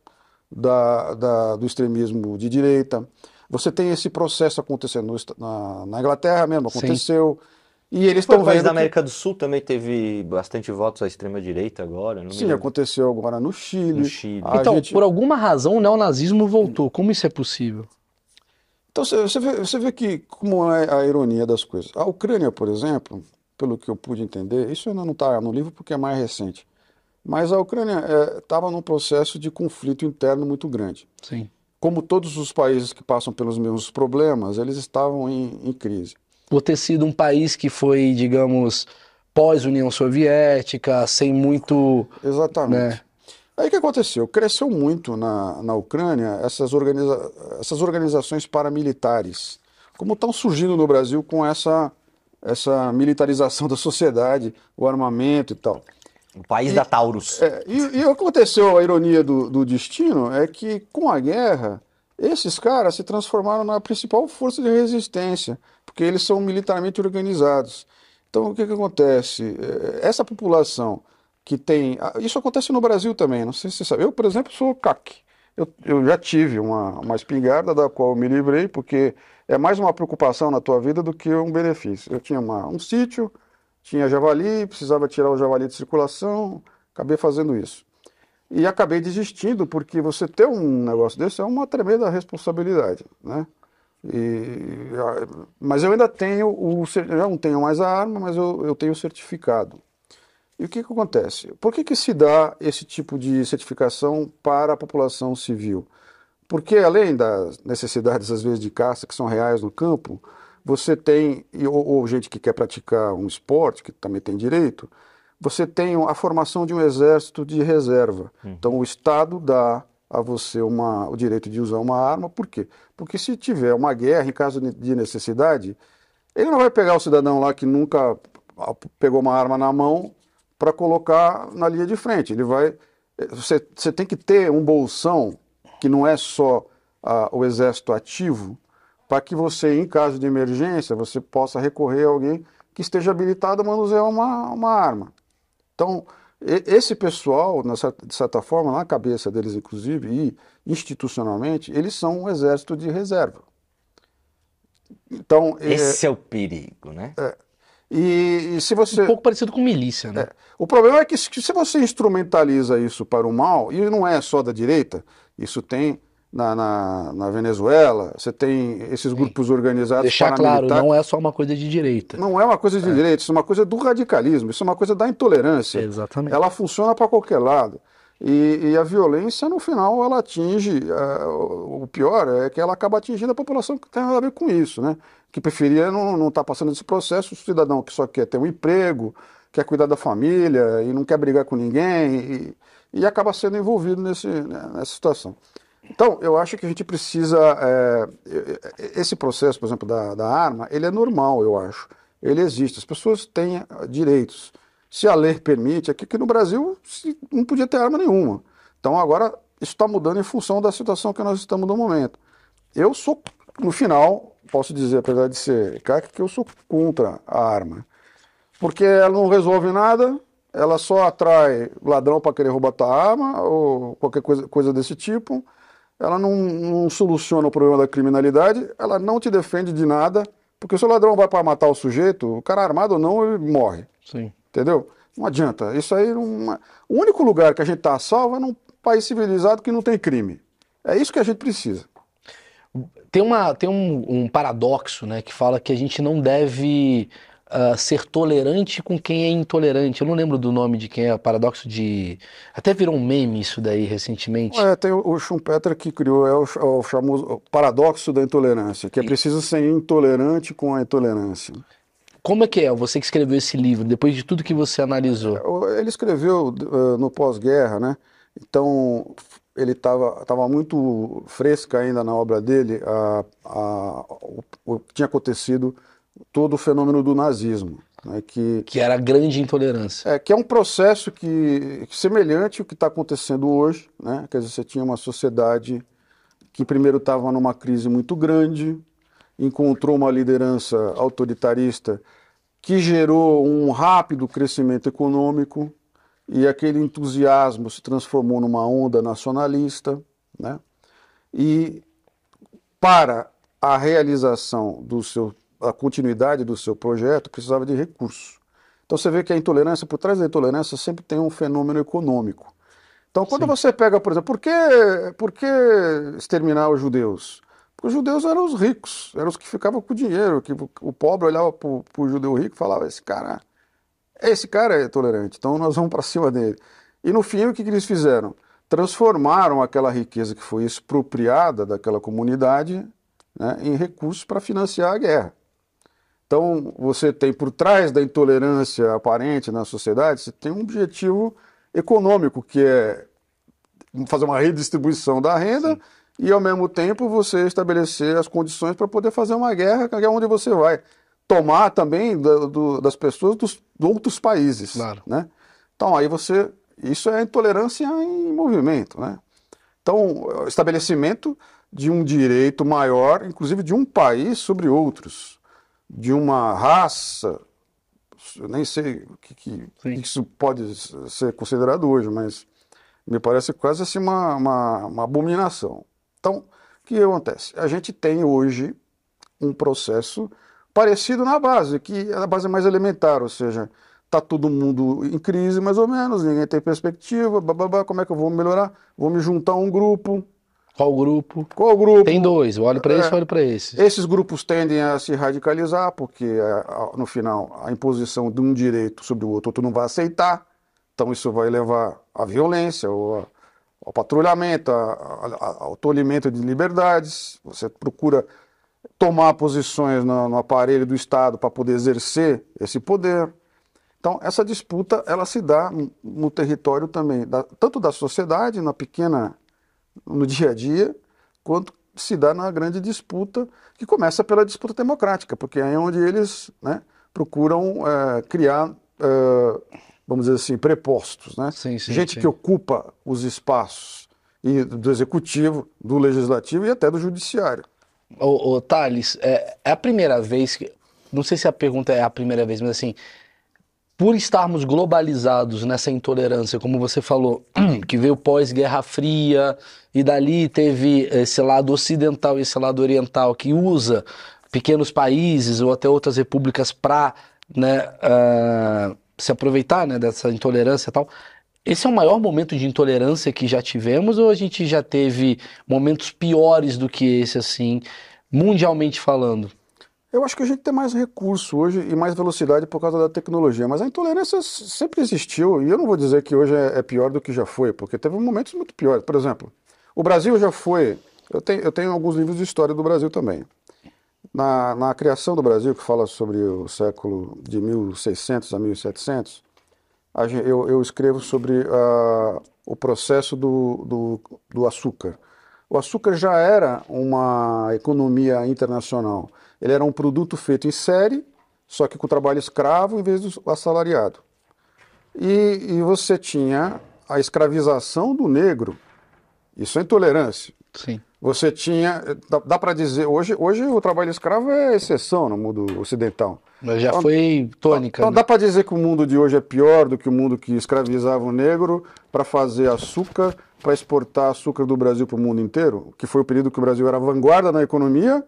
da, da, do extremismo de direita. Você tem esse processo acontecendo na, na Inglaterra mesmo, aconteceu. Sim. E eles estão vendo. da América do Sul também teve bastante votos à extrema-direita agora. Sim, aconteceu agora no Chile. No Chile. Então, gente... por alguma razão, o neonazismo voltou. Como isso é possível? Então, você vê, você vê que, como é a ironia das coisas. A Ucrânia, por exemplo, pelo que eu pude entender, isso ainda não está no livro porque é mais recente. Mas a Ucrânia estava é, num processo de conflito interno muito grande. Sim. Como todos os países que passam pelos mesmos problemas, eles estavam em, em crise. Por ter sido um país que foi, digamos, pós-União Soviética, sem muito. Exatamente. Né? Aí o que aconteceu? Cresceu muito na, na Ucrânia essas, organiza essas organizações paramilitares, como estão surgindo no Brasil com essa, essa militarização da sociedade, o armamento e tal. O país e, da Taurus. É, e, e aconteceu a ironia do, do destino é que com a guerra esses caras se transformaram na principal força de resistência, porque eles são militarmente organizados. Então o que, que acontece? É, essa população que tem. Isso acontece no Brasil também, não sei se você sabe. Eu, por exemplo, sou CAC. Eu, eu já tive uma, uma espingarda da qual me livrei, porque é mais uma preocupação na tua vida do que um benefício. Eu tinha uma, um sítio, tinha javali, precisava tirar o javali de circulação, acabei fazendo isso. E acabei desistindo, porque você ter um negócio desse é uma tremenda responsabilidade, né? E, mas eu ainda tenho o, eu não tenho mais a arma, mas eu, eu tenho o certificado. E o que, que acontece? Por que, que se dá esse tipo de certificação para a população civil? Porque além das necessidades, às vezes, de caça, que são reais no campo, você tem, ou, ou gente que quer praticar um esporte, que também tem direito, você tem a formação de um exército de reserva. Hum. Então o Estado dá a você uma, o direito de usar uma arma, por quê? Porque se tiver uma guerra em caso de necessidade, ele não vai pegar o cidadão lá que nunca pegou uma arma na mão para colocar na linha de frente. Ele vai. Você, você tem que ter um bolsão que não é só o exército ativo, para que você, em caso de emergência, você possa recorrer a alguém que esteja habilitado a manusear uma, uma arma. Então, esse pessoal, de certa forma, na cabeça deles, inclusive, e institucionalmente, eles são um exército de reserva. Então, Esse é, é o perigo, né? É, e, e, se você... Um pouco parecido com milícia, né? É, o problema é que se você instrumentaliza isso para o mal, e não é só da direita, isso tem na, na, na, Venezuela, você tem esses grupos Sim. organizados Deixar claro, não é só uma coisa de direita. Não é uma coisa de é. direita, isso é uma coisa do radicalismo, isso é uma coisa da intolerância. Exatamente. Ela funciona para qualquer lado. E, e, a violência, no final, ela atinge. Uh, o pior é que ela acaba atingindo a população que tem nada a ver com isso, né? Que preferia não estar tá passando esse processo, o cidadão que só quer ter um emprego, quer cuidar da família e não quer brigar com ninguém, e, e acaba sendo envolvido nesse, né, nessa situação. Então, eu acho que a gente precisa. É, esse processo, por exemplo, da, da arma, ele é normal, eu acho. Ele existe, as pessoas têm direitos. Se a lei permite, aqui que no Brasil não podia ter arma nenhuma. Então, agora, isso está mudando em função da situação que nós estamos no momento. Eu sou, no final, posso dizer, apesar de ser caca, que eu sou contra a arma. Porque ela não resolve nada, ela só atrai ladrão para querer roubar tua arma, ou qualquer coisa, coisa desse tipo ela não, não, soluciona o problema da criminalidade, ela não te defende de nada, porque se o ladrão vai para matar o sujeito, o cara armado ou não, ele morre. Sim. Entendeu? Não adianta. Isso aí não... O único lugar que a gente está salvo é num país civilizado que não tem crime. É isso que a gente precisa. Tem, uma, tem um, um paradoxo né, que fala que a gente não deve uh, ser tolerante com quem é intolerante. Eu não lembro do nome de quem é, o paradoxo de. Até virou um meme isso daí recentemente. É, tem o, o Schumpeter que criou, é o, o famoso paradoxo da intolerância, que é preciso ser intolerante com a intolerância. Como é que é? Você que escreveu esse livro, depois de tudo que você analisou? Ele escreveu uh, no pós-guerra, né? Então, ele estava tava muito fresca ainda na obra dele a, a, o, o que tinha acontecido todo o fenômeno do nazismo. Né, que, Que era a grande intolerância. é, que é um processo que, que semelhante ao que está acontecendo hoje. Né? Quer dizer, você tinha uma sociedade que primeiro estava numa crise muito grande, encontrou uma liderança autoritarista que gerou um rápido crescimento econômico e aquele entusiasmo se transformou numa onda nacionalista, né? E para a realização do seu, a continuidade do seu projeto, precisava de recursos. Então você vê que a intolerância, por trás da intolerância, sempre tem um fenômeno econômico. Então, quando Sim. você pega, por exemplo, por que, por que exterminar os judeus? Os judeus eram os ricos, eram os que ficavam com o dinheiro, que o- pobre olhava para o judeu rico e falava, esse cara, esse cara é tolerante, então nós vamos para cima dele. E no fim, o que, que eles fizeram? Transformaram aquela riqueza que foi expropriada daquela comunidade né, em recursos para financiar a guerra. Então, você tem por trás da intolerância aparente na sociedade, você tem um objetivo econômico, que é fazer uma redistribuição da renda e, ao mesmo tempo, você estabelecer as condições para poder fazer uma guerra, que é onde você vai tomar também do- das pessoas dos, de outros países. Claro. Né? Então, aí você. Isso é intolerância em movimento. Né? Então, o estabelecimento de um direito maior, inclusive de um país sobre outros, de uma raça, eu nem sei o que, que- que isso pode ser considerado hoje, mas me parece quase assim uma, uma, uma abominação. Então, o que acontece? A gente tem hoje um processo parecido na base, que a base é mais elementar, ou seja, está todo mundo em crise mais ou menos, ninguém tem perspectiva, bababá, como é que eu vou melhorar? Vou me juntar a um grupo. Qual grupo? Qual grupo? Tem dois, eu olho para esse, É. eu olho para esse. Esses grupos tendem a se radicalizar, porque a- no final a imposição de um direito sobre o outro, tu não vai aceitar. Então isso vai levar à violência, ou a- ao patrulhamento, a- a- ao tolimento de liberdades. Você procura tomar posições no, no aparelho do Estado para poder exercer esse poder. Então essa disputa ela se dá no- território também, da- tanto da sociedade, na pequena no dia a dia, quanto se dá na grande disputa, que começa pela disputa democrática, porque é onde eles né, procuram eh, criar, eh, vamos dizer assim, prepostos. Né? Sim, sim, Gente sim. que ocupa os espaços do executivo, do legislativo e até do judiciário. Ô, ô Thales, é, é a primeira vez que. Não sei se a pergunta é a primeira vez, mas assim, por estarmos globalizados nessa intolerância, como você falou, que veio pós-Guerra Fria, e dali teve esse lado ocidental e esse lado oriental que usa pequenos países ou até outras repúblicas para né, ah, se aproveitar né, dessa intolerância e tal. Esse é o maior momento de intolerância que já tivemos ou a gente já teve momentos piores do que esse, assim, mundialmente falando? Eu acho que a gente tem mais recurso hoje e mais velocidade por causa da tecnologia, mas a intolerância sempre existiu e eu não vou dizer que hoje é, é pior do que já foi, porque teve momentos muito piores. Por exemplo, o Brasil já foi. Eu tenho, eu tenho alguns livros de história do Brasil também. Na, na criação do Brasil, que fala sobre o século de 1600 a 1700, a eu, eu escrevo sobre ah, o processo do, do, do açúcar. O açúcar já era uma economia internacional. Ele era um produto feito em série, só que com trabalho escravo em vez do assalariado. E, e você tinha a escravização do negro. Isso é intolerância. Sim. Você tinha, dá, dá para dizer, hoje, hoje o trabalho escravo é exceção no mundo ocidental. Mas já foi tônica. Então né? dá para dizer que o mundo de hoje é pior do que o mundo que escravizava o negro para fazer açúcar, para exportar açúcar do Brasil para o mundo inteiro, que foi o período que o Brasil era vanguarda na economia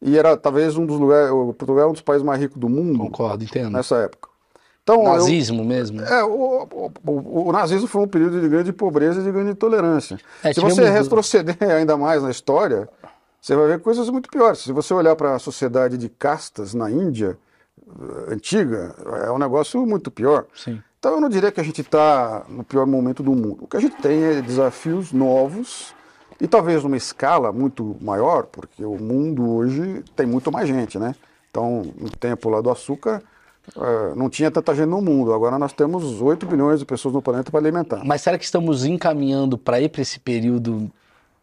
e era talvez um dos lugares, Portugal é um dos países mais ricos do mundo Concordo, entendo. nessa época. Então, eu- Nazismo mesmo. é, o, o- o- o nazismo foi um período de grande pobreza e de grande intolerância. É, Se você retroceder ainda mais na história, você vai ver coisas muito piores. Se você olhar para a sociedade de castas na Índia, eh, antiga, é um negócio muito pior. Sim. Então eu não diria que a gente está no pior momento do mundo. O que a gente tem é desafios novos e talvez numa escala muito maior, porque o mundo hoje tem muito mais gente, né? Então, no tempo lá do açúcar, eh, não tinha tanta gente no mundo. Agora nós temos 8 bilhões de pessoas no planeta para alimentar. Mas será que estamos encaminhando para ir para esse período,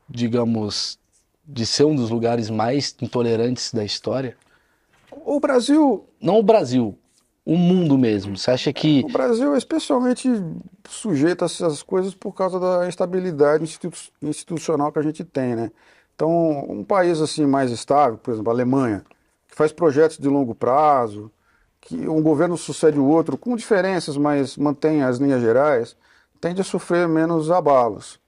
digamos, de ser um dos lugares mais intolerantes da história? O Brasil, Não o Brasil, o mundo mesmo. Você acha que. o Brasil é especialmente sujeito a essas coisas por causa da instabilidade institu- institucional que a gente tem, né? Então, um país assim mais estável, por exemplo, a Alemanha, que faz projetos de longo prazo, que um governo sucede o outro com diferenças, mas mantém as linhas gerais, tende a sofrer menos abalos.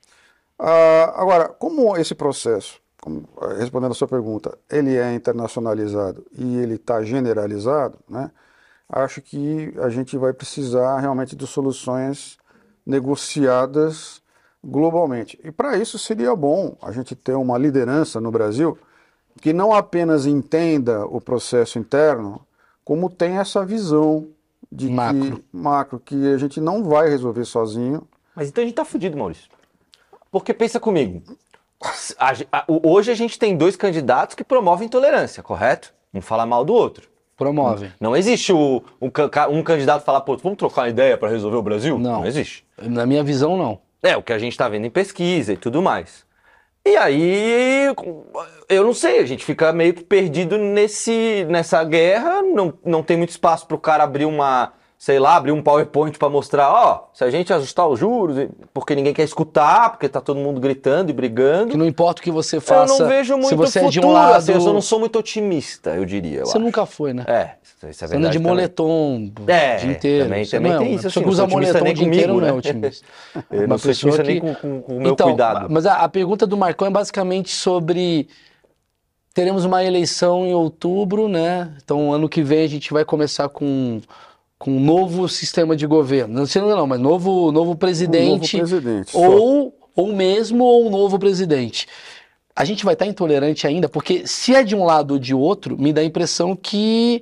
Ah, agora, como esse processo, como, ah, respondendo a sua pergunta, ele é internacionalizado e ele está generalizado, né? Acho que a gente vai precisar realmente de soluções negociadas globalmente. E para isso seria bom a gente ter uma liderança no Brasil que não apenas entenda o processo interno, como tem essa visão de Macro. que macro que a gente não vai resolver sozinho. Mas então a gente tá fudido, Maurício. Porque pensa comigo. A a- hoje a gente tem dois candidatos que promovem intolerância, correto? Um fala mal do outro. Promove. Não existe o, ca- um candidato falar, pô, vamos trocar uma ideia para resolver o Brasil? Não. Não existe. Na minha visão, não. É o que a gente está vendo em pesquisa e tudo mais. E aí, eu não sei, a gente fica meio que perdido nesse, nessa guerra, não, não tem muito espaço para o cara abrir uma, sei lá, abrir um PowerPoint para mostrar, ó, se a gente ajustar os juros, porque ninguém quer escutar, porque tá todo mundo gritando e brigando. Que não importa o que você faça. eu não vejo muito se você futuro, é de um lado, assim, eu não sou muito otimista, eu diria. eu Você acho. nunca foi, né? É, isso é Você anda verdade de também. moletom É, o dia inteiro. também- Você também não é tem isso, assim, que não usa moletom nem o dia inteiro comigo, não é né? otimista. Eu Uma não sou otimista nem que- com, com- com o meu então, cuidado. Mas a, a pergunta do Marcão é basicamente sobre. Teremos uma eleição em outubro, né? Então, ano que vem a gente vai começar com, com um novo sistema de governo. Não sei não, mas novo, novo Um novo presidente. presidente. só. ou, ou mesmo ou um novo presidente. A gente vai estar intolerante ainda, porque se é de um lado ou de outro, me dá a impressão que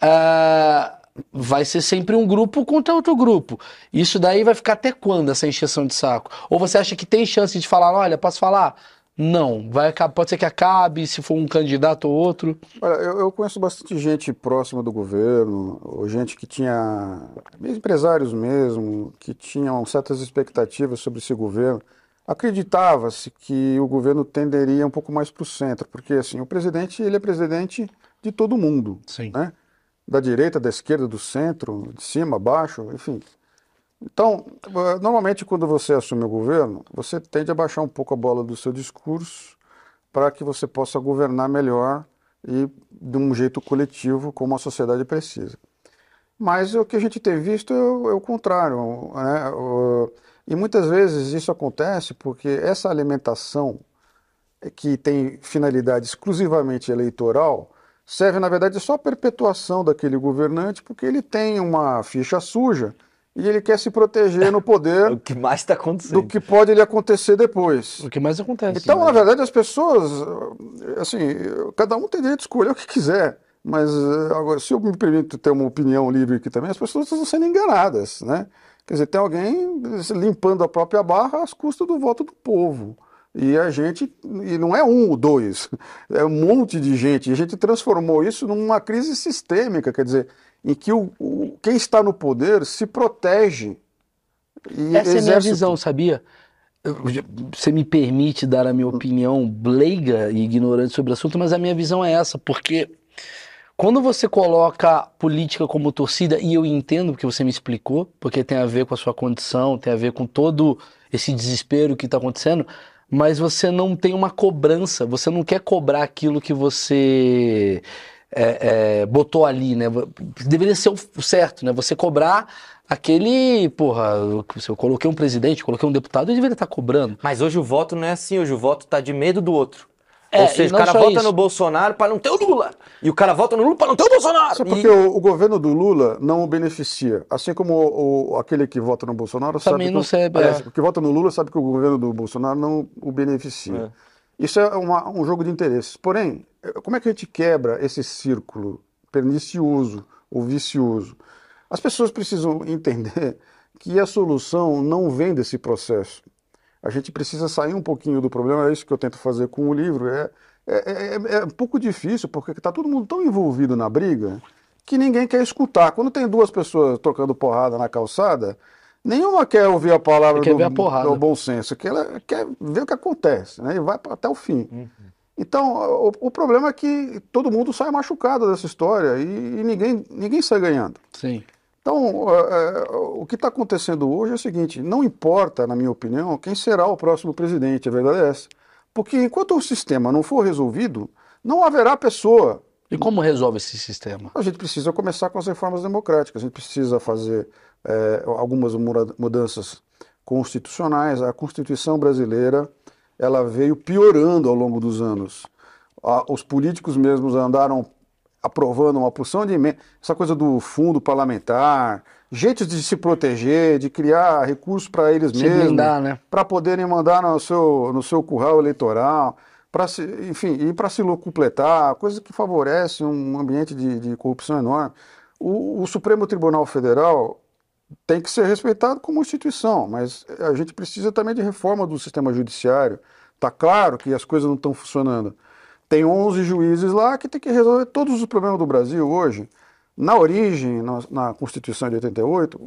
ah, vai ser sempre um grupo contra outro grupo. Isso daí vai ficar até quando essa encheção de saco? Ou você acha que tem chance de falar, olha, posso falar? Não, vai pode ser que acabe, se for um candidato ou outro. Olha, eu, eu conheço bastante gente próxima do governo, ou gente que tinha, empresários mesmo, que tinham certas expectativas sobre esse governo. Acreditava-se que o governo tenderia um pouco mais para o centro, porque assim, o presidente ele é presidente de todo mundo, Sim. né? Da direita, da esquerda, do centro, de cima, abaixo, enfim. Então, eh, normalmente quando você assume o governo, você tende a baixar um pouco a bola do seu discurso para que você possa governar melhor e de um jeito coletivo, como a sociedade precisa. Mas o que a gente tem visto é o, é contrário. Né? E muitas vezes isso acontece porque essa alimentação, que tem finalidade exclusivamente eleitoral, serve, na verdade, só à perpetuação daquele governante, porque ele tem uma ficha suja e ele quer se proteger no poder o que mais está acontecendo. do que pode lhe acontecer depois. O que mais acontece. Então, na verdade, as pessoas, assim, cada um tem direito de escolher o que quiser. Mas eh, agora, se eu me permito ter uma opinião livre aqui também, as pessoas estão sendo enganadas, né? Quer dizer, tem alguém limpando a própria barra às custas do voto do povo. E a gente, e não é um ou dois, é um monte de gente. E a gente transformou isso numa crise sistêmica, quer dizer, em que o, o- quem está no poder se protege. E Essa é a minha visão, sabia? Você me permite dar a minha opinião leiga e ignorante sobre o assunto, mas a minha visão é essa, porque quando você coloca política como torcida, e eu entendo porque você me explicou, porque tem a ver com a sua condição, tem a ver com todo esse desespero que está acontecendo, mas você não tem uma cobrança, você não quer cobrar aquilo que você é, é, botou ali, né? Deveria ser o certo, né? Você cobrar aquele, porra, se eu coloquei um presidente, coloquei um deputado, eu deveria estar cobrando. Mas hoje o voto não é assim, hoje o voto tá de medo do outro. É, Ou e seja, o não cara vota isso. no Bolsonaro para não ter o Lula. E o cara vota no Lula para não ter o Bolsonaro. Isso é E- porque o, o governo do Lula não o beneficia. Assim como o, o- aquele que vota no Bolsonaro Também sabe não aliás, é. o que vota no Lula sabe que o governo do Bolsonaro não o beneficia. Isso é uma- um jogo de interesses. Porém, como é que a gente quebra esse círculo pernicioso ou vicioso? As pessoas precisam entender que a solução não vem desse processo. A gente precisa sair um pouquinho do problema, é isso que eu tento fazer com o livro. É, é, é- é um pouco difícil, porque está todo mundo tão envolvido na briga que ninguém quer escutar. Quando tem duas pessoas trocando porrada na calçada, nenhuma quer ouvir a palavra Quer do, ver a do bom senso, que ela quer ver o que acontece, né? E vai até o fim. Uhum. Então, o, o problema é que todo mundo sai machucado dessa história e, e ninguém, ninguém sai ganhando. Sim. Então, é, é, o que está acontecendo hoje é o seguinte: não importa, na minha opinião, quem será o próximo presidente, a verdade é essa. Porque enquanto o sistema não for resolvido, não haverá pessoa. E como resolve esse sistema? A gente precisa começar com as reformas democráticas, a gente precisa fazer é, algumas mudanças constitucionais. A Constituição brasileira ela veio piorando ao longo dos anos. Os políticos mesmos andaram aprovando uma porção de emendas, essa coisa do fundo parlamentar, jeitos de se proteger, de criar recursos para eles Se mesmos, né? para poderem mandar no seu, no seu curral eleitoral, para se, enfim, e para se completar, coisa que favorece um ambiente de, de corrupção enorme. O, o Supremo Tribunal Federal tem que ser respeitado como instituição, mas a gente precisa também de reforma do sistema judiciário. Está claro que as coisas não estão funcionando. Tem 11 juízes lá que tem que resolver todos os problemas do Brasil hoje. Na origem, na, na Constituição de 88,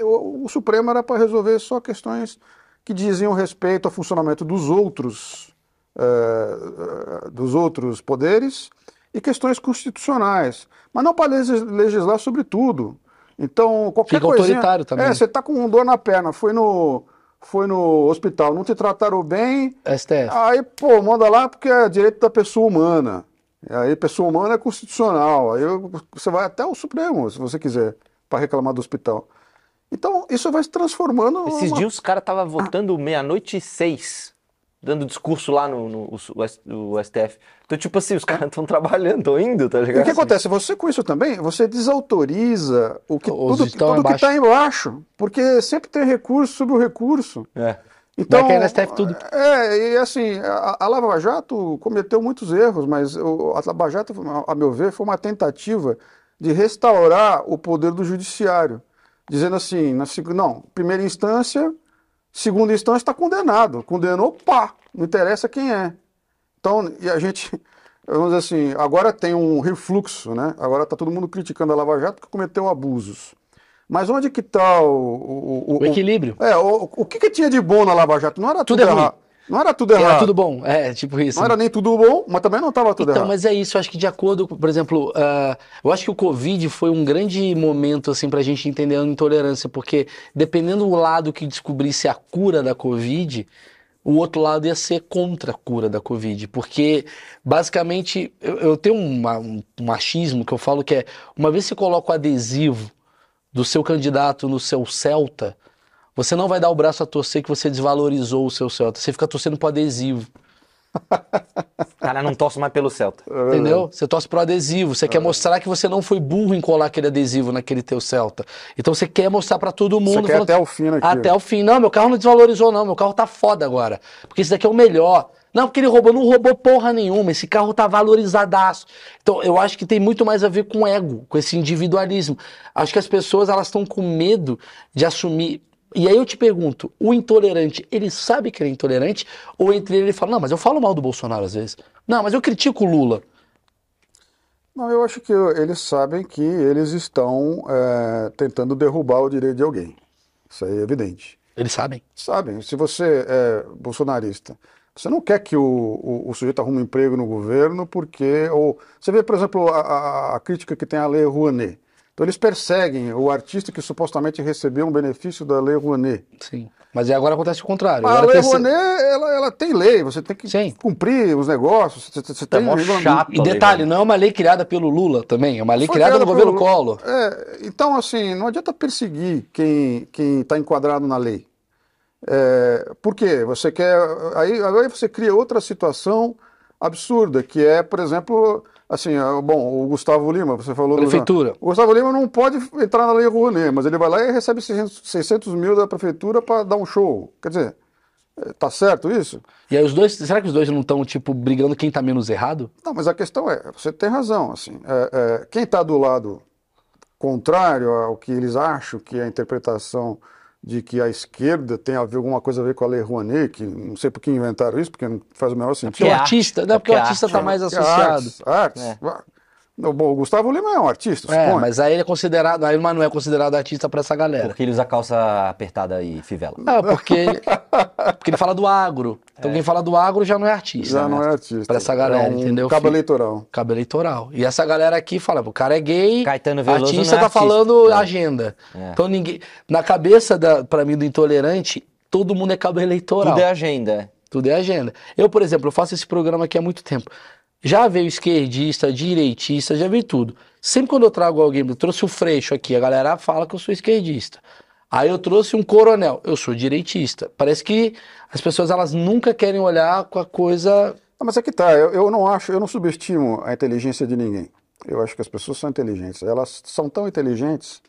o, o- Supremo era para resolver só questões que diziam respeito ao funcionamento dos outros, eh, eh, dos outros poderes e questões constitucionais, mas não para legis- legislar sobre tudo. Então, qualquer Fica coisinha- autoritário também. É, você está com dor na perna, foi no, foi no hospital, não te trataram bem, STF. Aí, pô, manda lá porque é direito da pessoa humana. E aí, pessoa humana é constitucional. Aí você vai até o Supremo, se você quiser, para reclamar do hospital. Então, isso vai se transformando. Esses numa- dias os caras estavam votando meia-noite e seis, dando discurso lá no, no- o S- o STF. Então, tipo assim, os caras estão trabalhando, estão indo, tá E ligado? o que acontece? Você com isso também, você desautoriza o que, Os tudo, tudo que embaixo. está embaixo. Porque sempre tem recurso sobre o recurso. É. Então, Vai no STF tudo. É, e assim, a, a Lava Jato cometeu muitos erros, mas o- a Lava Jato, a meu ver, foi uma tentativa de restaurar o poder do judiciário. Dizendo assim, na, não, primeira instância, segunda instância está condenado. Condenou, pá, não interessa quem é. Então, e a gente, vamos dizer assim, agora tem um refluxo, né? Agora está todo mundo criticando a Lava Jato que cometeu abusos. Mas onde que está o, o, o- O equilíbrio. é, o, o que, que tinha de bom na Lava Jato? Não era tudo, Tudo é errado. Não era tudo errado. Era tudo bom. É, tipo isso. Não era nem tudo bom, mas também não estava tudo Então, errado. mas é isso, eu acho que de acordo com, por exemplo, ah, eu acho que o Covid foi um grande momento, assim, pra gente entender a intolerância, porque dependendo do lado que descobrisse a cura da Covid, o outro lado ia ser contra a cura da Covid, porque basicamente eu, eu tenho uma- um, machismo que eu falo que é, uma vez você coloca o adesivo do seu candidato no seu Celta, você não vai dar o braço a torcer que você desvalorizou o seu Celta, você fica torcendo pro adesivo. Cara não torce mais pelo Celta. É. Entendeu? Você torce pro adesivo, você quer mostrar que você não foi burro em colar aquele adesivo naquele teu Celta. Então você quer mostrar pra todo mundo. Você quer falando- até o fim naquilo. Até o fim. Não, meu carro não desvalorizou, não. Meu carro tá foda agora. Porque esse daqui é o melhor. Não, porque ele roubou. Não roubou porra nenhuma. Esse carro tá valorizadaço. Então, eu acho que tem muito mais a ver com ego, com esse individualismo. Acho que as pessoas, elas estão com medo de assumir. E aí eu te pergunto, o intolerante, ele sabe que ele é intolerante? Ou entre ele ele fala, não, mas eu falo mal do Bolsonaro às vezes. Não, mas eu critico o Lula. Não, eu acho que eles sabem que eles estão é, tentando derrubar o direito de alguém. Isso aí é evidente. Eles sabem. Sabem, se você é bolsonarista, você não quer que o, o, o sujeito arrume um emprego no governo porque. Ou, você vê, por exemplo, a, a- a crítica que tem à Lei Rouanet. Então eles perseguem o artista que supostamente recebeu um benefício da Lei Rouanet. Sim. Mas agora acontece o contrário. Mas a Agora Lei esse- Rouanet, ela, ela tem lei, você tem que Sim. cumprir os negócios. Você, você É tem mó chato. E detalhe, não é uma lei criada pelo Lula também, é uma lei criada no criada governo pelo- Collor. É, então, assim, não adianta perseguir quem está enquadrado na lei. É, por quê? Você quer. Aí, aí você cria outra situação absurda, que é, por exemplo, assim, ah, bom, o Gustavo Lima, você falou. do- Prefeitura. o Gustavo Lima não pode entrar na Lei Rouanet, mas ele vai lá e recebe 600, 600 mil da prefeitura para dar um show. Quer dizer, é, tá certo isso? E aí os dois, será que os dois não estão, tipo, brigando quem tá menos errado? Não, mas a questão é, você tem razão, assim, é, é, quem está do lado contrário ao que eles acham que é a interpretação de que a esquerda tem a ver alguma coisa a ver com a Lei Rouanet, que não sei por que inventaram isso, porque não faz o menor Porque sentido. o é artista, arte, não, é porque o porque é artista tá né? mais associado. artes, artes. É. Não, Bom, o Gustavo Lima é um artista, É, suponho. mas aí ele é considerado, aí mas não é considerado artista pra essa galera. Porque ele usa calça apertada e fivela. Ah, porque ele, porque ele fala do agro. Então quem fala do agro já não é artista. Já né? não é artista. Pra essa galera, é um entendeu, Cabo filho? eleitoral. Cabo eleitoral. E essa galera aqui fala, o cara é gay, Caetano Veloso artista não é tá artista. falando É. agenda. É. Então ninguém, na cabeça da, para mim do intolerante, todo mundo é cabo eleitoral. Tudo é agenda. Tudo é agenda. Eu, por exemplo, eu faço esse programa aqui há muito tempo. Já veio esquerdista, direitista, já veio tudo. Sempre quando eu trago alguém, eu trouxe o Freixo aqui, a galera fala que eu sou esquerdista. Aí eu trouxe um coronel, eu sou direitista. Parece que as pessoas elas nunca querem olhar com a coisa. Ah, mas é que tá, eu, eu não acho, eu não subestimo a inteligência de ninguém. Eu acho que as pessoas são inteligentes. Elas são tão inteligentes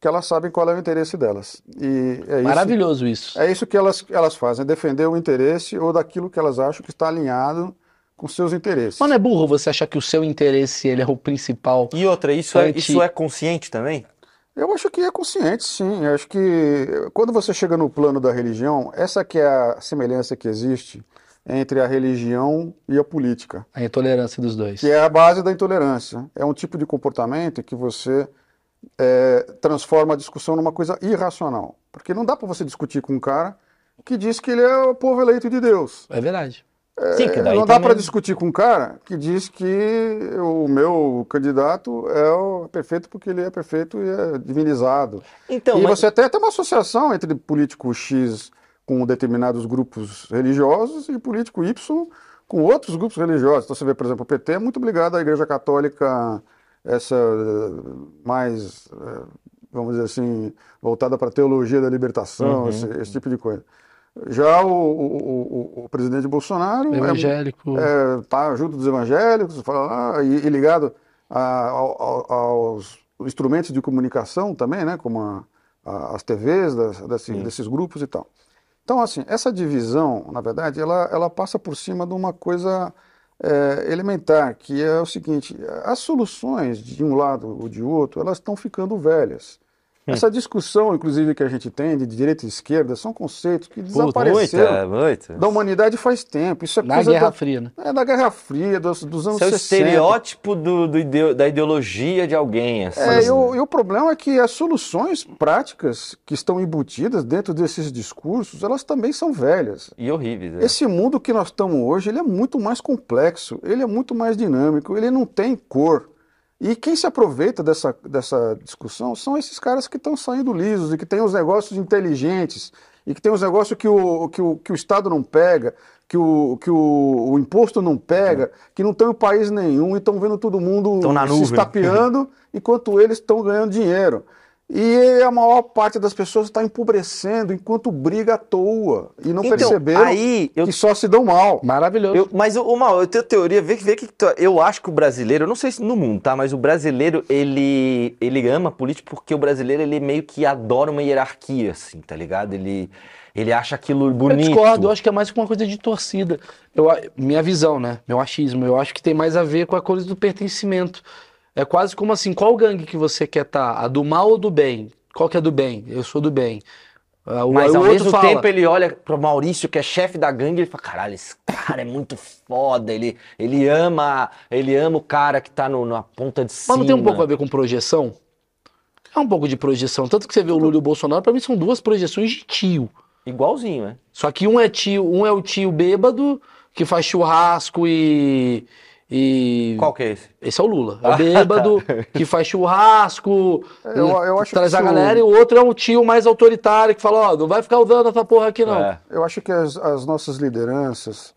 que elas sabem qual é o interesse delas. E é isso, Maravilhoso isso. é isso que elas, elas fazem, é defender o interesse ou daquilo que elas acham que está alinhado com seus interesses. Mas não é burro você achar que o seu interesse ele é o principal. E outra, isso é, isso é consciente também? Eu acho que é consciente, sim. Eu acho que quando você chega no plano da religião, essa que é a semelhança que existe entre a religião e a política, A intolerância dos dois. que é a base da intolerância. É um tipo de comportamento que você é, transforma a discussão numa coisa irracional. Porque não dá para você discutir com um cara que diz que ele é o povo eleito de Deus. É verdade. Sim, daí não dá também- para discutir com um cara que diz que o meu candidato é o perfeito porque ele é perfeito e é divinizado. Então, e mas- você até tem uma associação entre político X com determinados grupos religiosos e político Y com outros grupos religiosos. Então você vê, por exemplo, o PT é muito ligado à Igreja Católica, essa eh, mais, eh, vamos dizer assim, voltada para a teologia da libertação, Uhum, esse, esse tipo de coisa. Já o, o- o- presidente Bolsonaro é- Evangélico. é, tá junto dos evangélicos, fala e, e ligado a- ao- ao- aos instrumentos de comunicação também, né, como a- a- as TVs das- desse- desses grupos e tal. Então, assim, essa divisão, na verdade, ela, ela passa por cima de uma coisa é, elementar, que é o seguinte: as soluções de um lado ou de outro, elas estão ficando velhas. Essa discussão, inclusive, que a gente tem de direita e esquerda, são conceitos que desapareceram Muita, muita. da humanidade faz tempo. Isso é Na coisa Guerra da, Fria, né? é da Guerra Fria, dos, dos anos Isso é o 60. estereótipo do, do ideo- da ideologia de alguém. Assim. É, e, o, e o problema é que as soluções práticas que estão embutidas dentro desses discursos, elas também são velhas. E horríveis. né? Esse mundo que nós estamos hoje, ele é muito mais complexo, ele é muito mais dinâmico, ele não tem cor. E quem se aproveita dessa, dessa discussão são esses caras que estão saindo lisos e que têm os negócios inteligentes e que têm os negócios que o, que o, que o Estado não pega, que o, que o, o imposto não pega, que não estão em país nenhum e estão vendo todo mundo se estapeando enquanto eles estão ganhando dinheiro. E a maior parte das pessoas está empobrecendo enquanto briga à toa e não Então, perceberam aí eu que só se dão mal. Maravilhoso. Eu- mas, o Mal, eu tenho teoria, vê, que- vê que tu- eu acho que o brasileiro, eu não sei se no mundo, tá? Mas o brasileiro, ele, ele ama político porque o brasileiro, ele meio que adora uma hierarquia, assim, tá ligado? Ele, ele acha aquilo Eu bonito. discordo, eu acho que é mais uma coisa de torcida. Eu, a- minha visão, né? Meu achismo, eu acho que tem mais a ver com a coisa do pertencimento. É quase como assim, qual gangue que você quer estar? A do mal ou do bem? Qual que é do bem? Eu sou do bem. O- Mas ao outro mesmo fala, tempo ele olha pro Maurício, que é chefe da gangue, ele fala: caralho, esse cara é muito foda, ele, ele ama, ele ama o cara que tá no- na ponta de cima. Mas não tem um pouco a ver com projeção? É um pouco de projeção. Tanto que você vê o Lula e o Bolsonaro, pra mim são duas projeções de tio. Igualzinho, né? Só que um é tio, um é o tio bêbado que faz churrasco e. e... Qual que é esse? Esse é o Lula. É o bêbado que faz churrasco, Eu- eu que traz a galera, e o outro é o tio mais autoritário que fala, ó, não vai ficar usando essa porra aqui não. É. Eu acho que as, as nossas lideranças,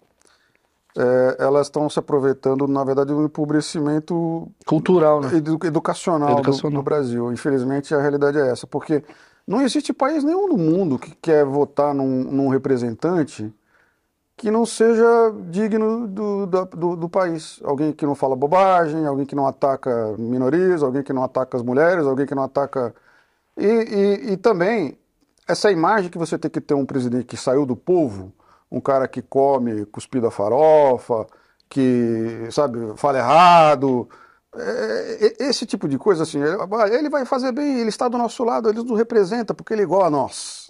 é, elas estão se aproveitando, na verdade, do empobrecimento Cultural, né? edu- educacional, do- Educacional. Do, Brasil. Infelizmente, a realidade é essa, porque não existe país nenhum no mundo que quer votar num, num representante que não seja digno do, do, do país. Alguém que não fala bobagem, alguém que não ataca minorias, alguém que não ataca as mulheres, alguém que não ataca. E, e, e também, essa imagem que você tem que ter um presidente que saiu do povo, um cara que come cuspido a farofa, que, sabe, fala errado. É, e- esse tipo de coisa, assim, ele vai fazer bem, ele está do nosso lado, ele nos representa, porque ele é igual a nós.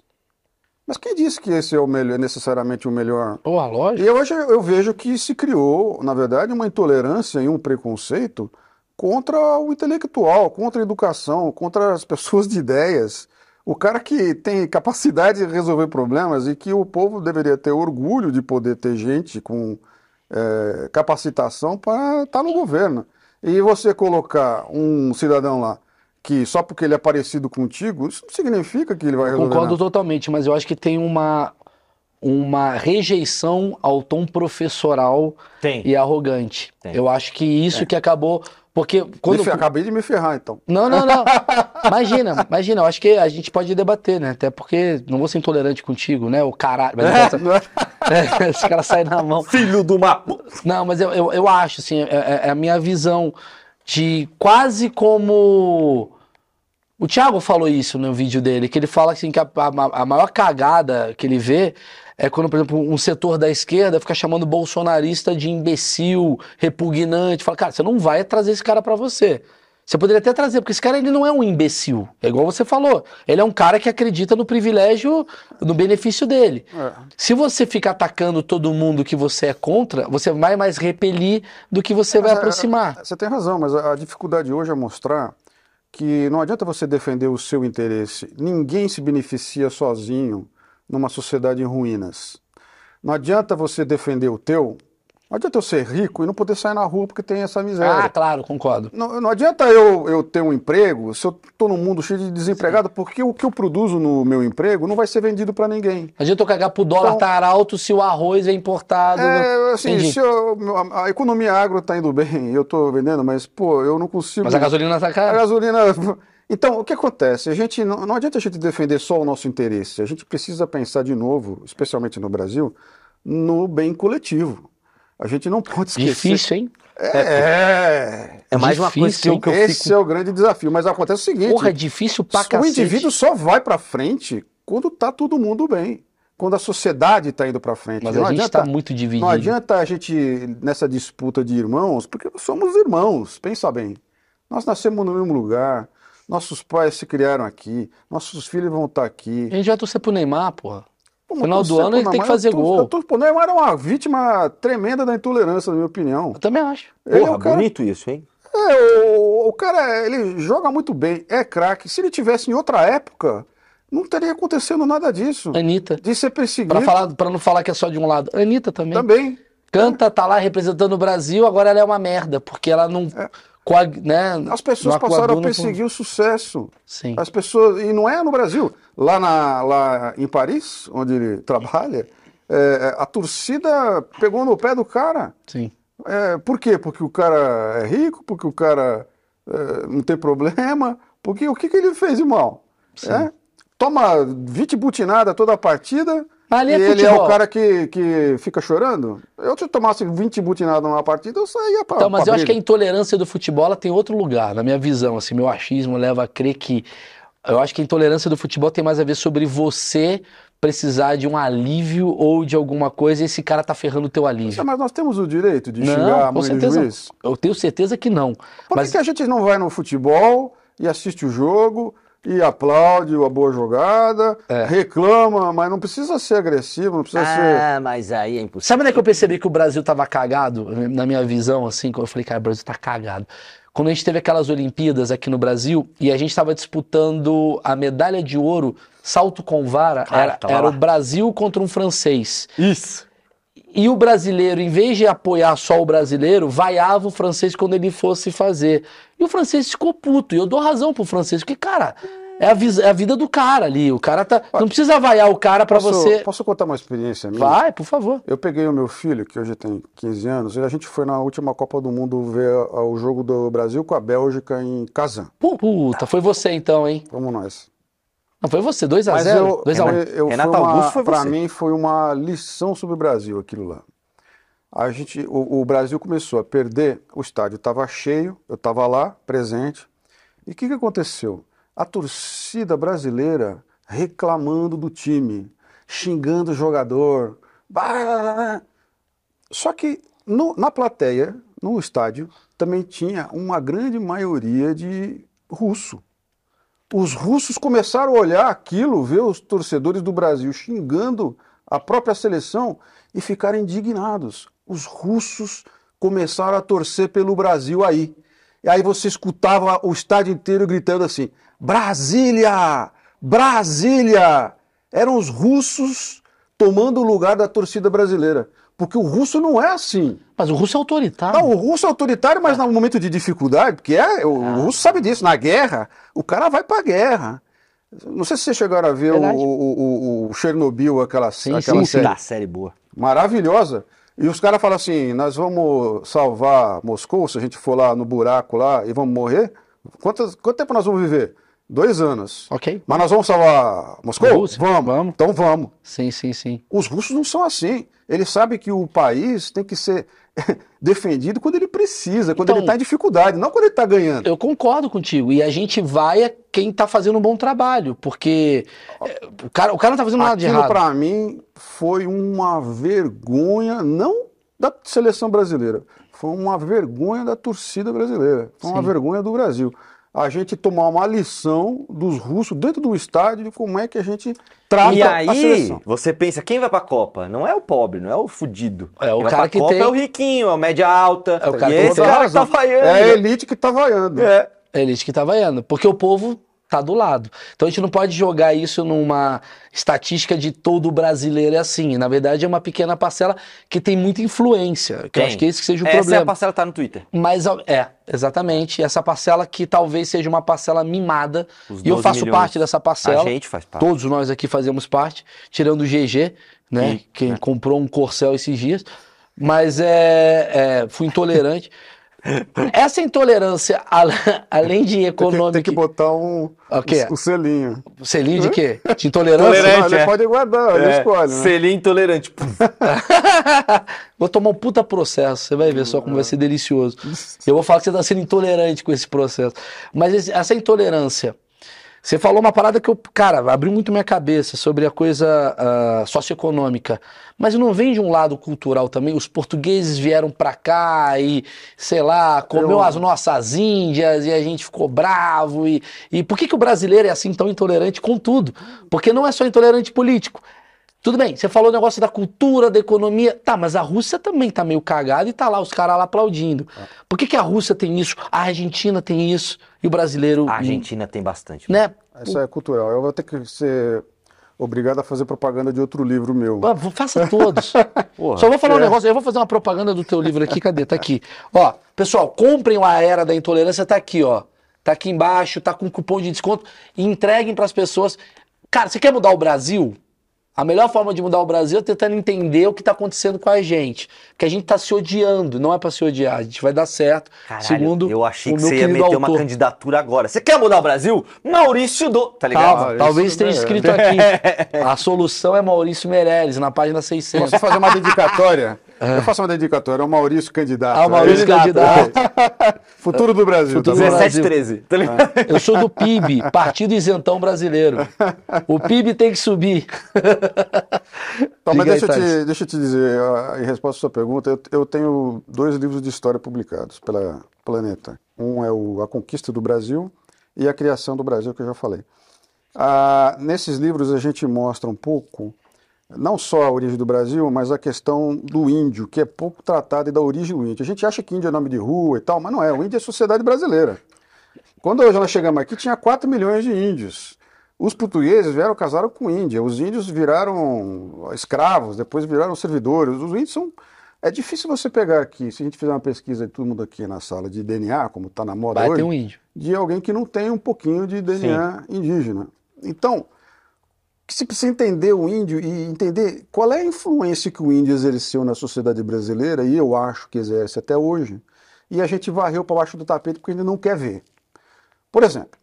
Mas quem disse que esse é o melhor, necessariamente o melhor? Porra, lógico. E hoje eu vejo que se criou, na verdade, uma intolerância e um preconceito contra o intelectual, contra a educação, contra as pessoas de ideias. O cara que tem capacidade de resolver problemas e que o povo deveria ter orgulho de poder ter gente com é, capacitação para estar tá no governo. E você colocar um cidadão lá que só porque ele é parecido contigo, isso não significa que ele vai resolver Concordo nada. totalmente, mas eu acho que tem uma, uma rejeição ao tom professoral Tem. e arrogante. Tem. Eu acho que isso que acabou. Porque quando. Fe- Acabei de me ferrar, então. Não, não, não. Imagina, imagina. Eu acho que a gente pode debater, né? Até porque não vou ser intolerante contigo, né? O caralho. Mas Não é? É, esse cara sai na mão. Filho do mapo. Não, mas eu, eu, eu acho, assim, é, é- é a minha visão de quase como. O Thiago falou isso no vídeo dele, que ele fala assim, que a, a- a maior cagada que ele vê é quando, por exemplo, um setor da esquerda fica chamando o bolsonarista de imbecil, repugnante. Fala, cara, você não vai trazer esse cara pra você. Você poderia até trazer, porque esse cara ele não é um imbecil. É igual você falou. Ele é um cara que acredita no privilégio, no benefício dele. É. Se você fica atacando todo mundo que você é contra, você vai mais repelir do que você vai Mas, é, aproximar. Você tem razão, mas a, a dificuldade hoje é mostrar que não adianta você defender o seu interesse. Ninguém se beneficia sozinho numa sociedade em ruínas. Não adianta você defender o teu. Não adianta eu ser rico e não poder sair na rua porque tem essa miséria. Ah, claro, concordo. Não, não adianta eu, eu ter um emprego se eu estou num mundo cheio de desempregado, porque o que eu produzo no meu emprego não vai ser vendido para ninguém. Não adianta eu cagar pro dólar Então- estar alto se o arroz é importado. É, assim, Entendi. se eu- a, a economia agro está indo bem, eu estou vendendo, mas, pô, eu não consigo. Mas a gasolina tá A cara. gasolina. Então, o que acontece? A gente não, não adianta a gente defender só o nosso interesse. A gente precisa pensar de novo, especialmente no Brasil, no bem coletivo. A gente não pode esquecer. Difícil, hein? É. É mais uma coisa que eu, Difícil, que eu Esse fico. é o grande desafio. Mas acontece o seguinte: Porra, é difícil pra o cacete. indivíduo só vai para frente quando tá todo mundo bem. Quando a sociedade está indo para frente. Mas não a gente adianta, tá muito dividido. não adianta a gente, nessa disputa de irmãos, porque nós somos irmãos, pensa bem. Nós nascemos no mesmo lugar, nossos pais se criaram aqui, nossos filhos vão estar aqui. A gente vai torcer pro Neymar, porra. Pô, Final do ano ele tem que fazer eu tô- gol. eu tô- pô, O Neymar é uma vítima tremenda da intolerância, na minha opinião. Eu também acho. Ele é Porra, o cara- bonito isso, hein? É, o, o cara, ele joga muito bem, é craque. Se ele tivesse em outra época, não teria acontecendo nada disso. Anitta. De ser perseguido Pra, falar, pra não falar que é só de um lado. Anitta também. também. Canta, tá lá representando o Brasil, agora ela é uma merda, porque ela não. coag- né, As pessoas passaram a coaduna com- perseguir o sucesso. Sim. As pessoas, e não é no Brasil, lá, na, lá em Paris, onde ele trabalha, é, a torcida pegou no pé do cara. Sim. É, por quê? Porque o cara é rico, porque o cara é, não tem problema, porque o que, que ele fez de mal? É? Toma 20 butinadas toda a partida Ali e é ele é futebol. o cara que, que fica chorando? Eu, se eu tomasse 20 butinadas numa partida, eu saía pra Então, mas pra eu acho que a intolerância do futebol ela tem outro lugar, na minha visão. Assim, meu achismo leva a crer que. Eu acho que a intolerância do futebol tem mais a ver sobre você precisar de um alívio ou de alguma coisa e esse cara tá ferrando o teu alívio. Mas nós temos o direito de xingar Não, a com mãe do certeza. juiz? Eu tenho certeza que não. Por Mas que a gente não vai no futebol e assiste o jogo e aplaude a boa jogada, É. reclama, mas não precisa ser agressivo, não precisa ser. Ah, mas aí é impossível. Sabe onde é que eu percebi que o Brasil tava cagado? Na minha visão, assim, quando eu falei, cara, o Brasil tá cagado. Quando a gente teve aquelas Olimpíadas aqui no Brasil e a gente tava disputando a medalha de ouro, salto com vara, Claro, era, tava era lá. o Brasil contra um francês. Isso. E o brasileiro, em vez de apoiar só o brasileiro, vaiava o francês quando ele fosse fazer. E o francês ficou puto. E eu dou razão pro francês, porque, cara, é a, é a vida do cara ali. O cara tá. Não precisa vaiar o cara pra Posso, você. posso contar uma experiência minha? Vai, por favor. Eu peguei o meu filho, que hoje tem 15 anos, e a gente foi na última Copa do Mundo ver o jogo do Brasil com a Bélgica em Kazan. Puta, foi você então, hein? Vamos nós. Não, foi você, 2x0. Mas eu, 2x1. eu, eu Renato uma, Augusto foi você. mim foi uma lição sobre o Brasil aquilo lá. A gente, o, o Brasil começou a perder, o estádio estava cheio, eu estava lá, presente. E o que, que aconteceu? A torcida brasileira reclamando do time, xingando o jogador. Bah! Só que no- na plateia, no estádio, também tinha uma grande maioria de russo. Os russos começaram a olhar aquilo, ver os torcedores do Brasil xingando a própria seleção e ficaram indignados. Os russos começaram a torcer pelo Brasil aí. E aí você escutava o estádio inteiro gritando assim: Brasília! Brasília! Eram os russos tomando o lugar da torcida brasileira. Porque o russo não é assim. Mas o russo é autoritário. Não, o russo é autoritário, mas no momento de dificuldade, porque é, o, Ah. o russo sabe disso, na guerra, o cara vai pra guerra. Não sei se vocês chegaram a ver o, o, o- Chernobyl, aquela, Sim, aquela sim, série Tá, série boa. maravilhosa. E os caras falam assim: nós vamos salvar Moscou se a gente for lá no buraco lá e vamos morrer? Quanto, quanto tempo nós vamos viver? Dois anos. Ok. Mas nós vamos salvar Moscou? Rússia? Vamos. Vamos. Então vamos. Sim, sim, sim. Os russos não são assim. Eles sabem que o país tem que ser defendido quando ele precisa, quando Então- ele está em dificuldade, não quando ele está ganhando. Eu concordo contigo. E a gente vai é quem tá fazendo um bom trabalho. Porque é, o cara, o cara não tá fazendo nada de errado. para mim foi uma vergonha, não da seleção brasileira, foi uma vergonha da torcida brasileira, foi uma Sim. vergonha do Brasil. A gente tomar uma lição dos russos dentro do estádio de como é que a gente trata E a aí, seleção. você pensa, quem vai pra Copa? Não é o pobre, não é o fudido. É o Quem vai cara pra que Copa tem- é o riquinho, é o média alta. É o cara e que esse cara que tá vaiando. É a elite que tá vaiando. É. É elite que tá vaiando. Porque o povo tá do lado. Então a gente não pode jogar isso numa estatística de todo brasileiro é assim. Na verdade, é uma pequena parcela que tem muita influência. Que eu Tem. acho que esse que seja o Essa é problema. a parcela que tá no Twitter. Mas é, exatamente. Essa parcela que talvez seja uma parcela mimada. Os E eu 12 faço milhões. parte dessa parcela. A gente faz parte. Todos nós aqui fazemos parte, tirando o GG, né? E- Quem é. comprou um Corcel esses dias. Mas é, é, fui intolerante. Essa intolerância, al- além de Tem que, econômica. tem que botar um, O quê? um selinho. Selinho de quê? De intolerância? Tolerante. Não, ele é. pode guardar, ele É, escolhe. Né? Selinho intolerante. Vou tomar um puta processo, você vai ver só como vai ser delicioso. Eu vou falar que você está sendo intolerante com esse processo. Mas essa intolerância, você falou uma parada que eu, cara, abriu muito minha cabeça sobre a coisa ah, socioeconômica. Mas não vem de um lado cultural também? Os portugueses vieram pra cá e, sei lá, comeu Eu- as nossas índias e a gente ficou bravo. E, e por que, que o brasileiro é assim tão intolerante com tudo? Porque não é só intolerante político. Tudo bem, você falou o negócio da cultura, da economia. Tá, mas a Rússia também tá meio cagada e tá lá os caras lá aplaudindo. Por que, que a Rússia tem isso, a Argentina tem isso e o brasileiro. A Argentina tem bastante. Né? Isso é cultural. Eu vou ter que ser obrigado a fazer propaganda de outro livro meu. Ah, Faça todos. Porra. Só vou falar um É. negócio, eu vou fazer uma propaganda do teu livro aqui, cadê? Tá aqui. Ó, pessoal, comprem o A Era da Intolerância, tá aqui, ó. Tá aqui embaixo, tá com cupom de desconto entreguem pras pessoas. Cara, você quer mudar o Brasil? A melhor forma de mudar o Brasil é tentando entender o que tá acontecendo com a gente. Porque a gente tá se odiando, não é pra se odiar, a gente vai dar certo. Caralho, segundo eu achei o que meu você ia meter uma autor. candidatura agora. Você quer mudar o Brasil? Maurício do. Tá ligado? Calma, talvez tenha né? escrito aqui. A solução é Maurício Meirelles, na página 600. Posso fazer uma dedicatória? Eu faço uma dedicatória ao Maurício candidato. Ah, o Maurício Aí- candidato. Futuro do Brasil. Futuro tá do bom? Brasil. 17, 13. Tá ligado? Eu sou do PIB, Partido Isentão Brasileiro. O PIB tem que subir. Então, mas Diga aí, deixa, eu te, deixa eu te dizer, ah, em resposta à sua pergunta, eu, eu tenho dois livros de história publicados pela Planeta. Um é o A Conquista do Brasil e A Criação do Brasil, que eu já falei. Ah, nesses livros a gente mostra um pouco, não só a origem do Brasil, mas a questão do índio, que é pouco tratada e da origem do índio. A gente acha que índio é nome de rua e tal, mas não é. O índio é sociedade brasileira. Quando hoje nós chegamos aqui, tinha 4 milhões de índios. Os portugueses vieram casaram com Índia. Os índios viraram escravos, depois viraram servidores. Os índios são. É difícil você pegar aqui, se a gente fizer uma pesquisa de todo mundo aqui na sala de DNA, como está na moda Vai hoje, um índio. de alguém que não tem um pouquinho de DNA indígena. Então, se precisa entender o índio e entender qual é a influência que o índio exerceu na sociedade brasileira, e eu acho que exerce até hoje, e a gente varreu para baixo do tapete porque a gente não quer ver. Por exemplo,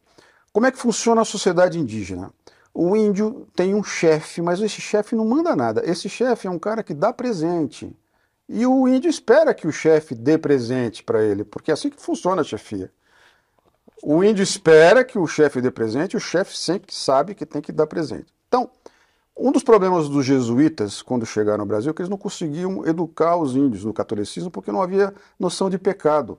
como é que funciona a sociedade indígena? O índio tem um chefe, mas esse chefe não manda nada. Esse chefe é um cara que dá presente. E o índio espera que o chefe dê presente para ele, porque é assim que funciona a chefia. O índio espera que o chefe dê presente, o chefe sempre sabe que tem que dar presente. Então, um dos problemas dos jesuítas, quando chegaram ao Brasil, é que eles não conseguiam educar os índios no catolicismo porque não havia noção de pecado.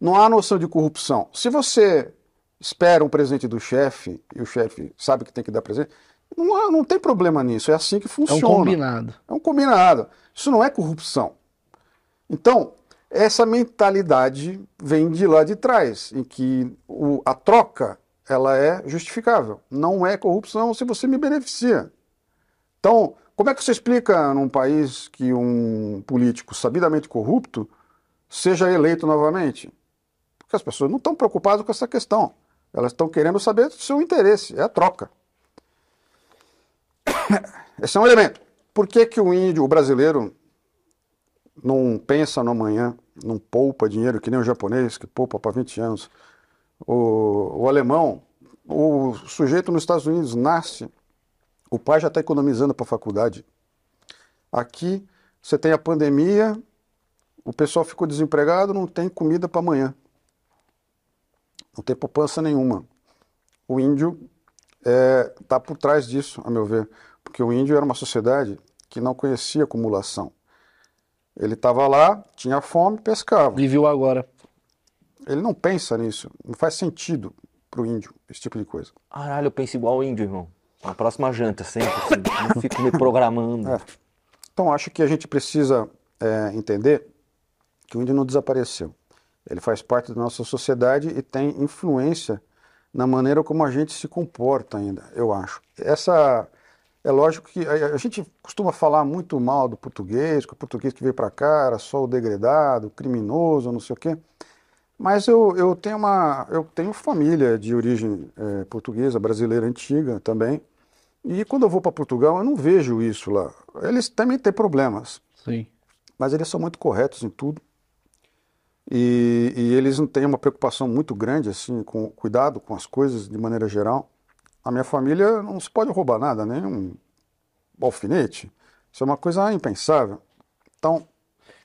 Não há noção de corrupção. Se você espera um presente do chefe e o chefe sabe que tem que dar presente, não, não tem problema nisso. É assim que É um funciona. combinado. É um combinado. Isso não é corrupção. Então, Essa mentalidade vem de lá de trás, em que o- a troca ela é justificável. Não é corrupção se você me beneficia. Então, como é que você explica num país que um político sabidamente corrupto seja eleito novamente? Porque as pessoas não estão preocupadas com essa questão. Elas estão querendo saber do seu interesse, é a troca. Esse é um elemento. Por que, que o índio, o brasileiro, não pensa no amanhã, não poupa dinheiro, que nem o japonês, que poupa para 20 anos? O, o alemão, o sujeito nos Estados Unidos nasce, o pai já está economizando para a faculdade. Aqui você tem a pandemia, o pessoal ficou desempregado, não tem comida para amanhã. Não tem poupança nenhuma. O índio está por trás disso, a meu ver, porque o índio era uma sociedade que não conhecia acumulação. Ele estava lá, tinha fome, pescava. E viu agora. Ele não pensa nisso, não faz sentido para o índio esse tipo de coisa. Caralho, eu penso igual o índio, irmão. Na próxima janta, sempre. Assim, não fico me programando. É. Então acho que a gente precisa é, entender que o índio não desapareceu. Ele faz parte da nossa sociedade e tem influência na maneira como a gente se comporta ainda, eu acho. Essa é lógico que a, gente costuma falar muito mal do português, que o português que veio para cá era só o degradado, o criminoso, não sei o quê. Mas eu, eu tenho uma eu tenho família de origem é, portuguesa, brasileira antiga também. E quando eu vou para Portugal, eu não vejo isso lá. Eles também têm problemas, Sim. mas eles são muito corretos em tudo. E, e eles não têm uma preocupação muito grande assim com cuidado com as coisas de maneira geral. A minha família não se pode roubar nada, nem um alfinete. Isso é uma coisa impensável. Então,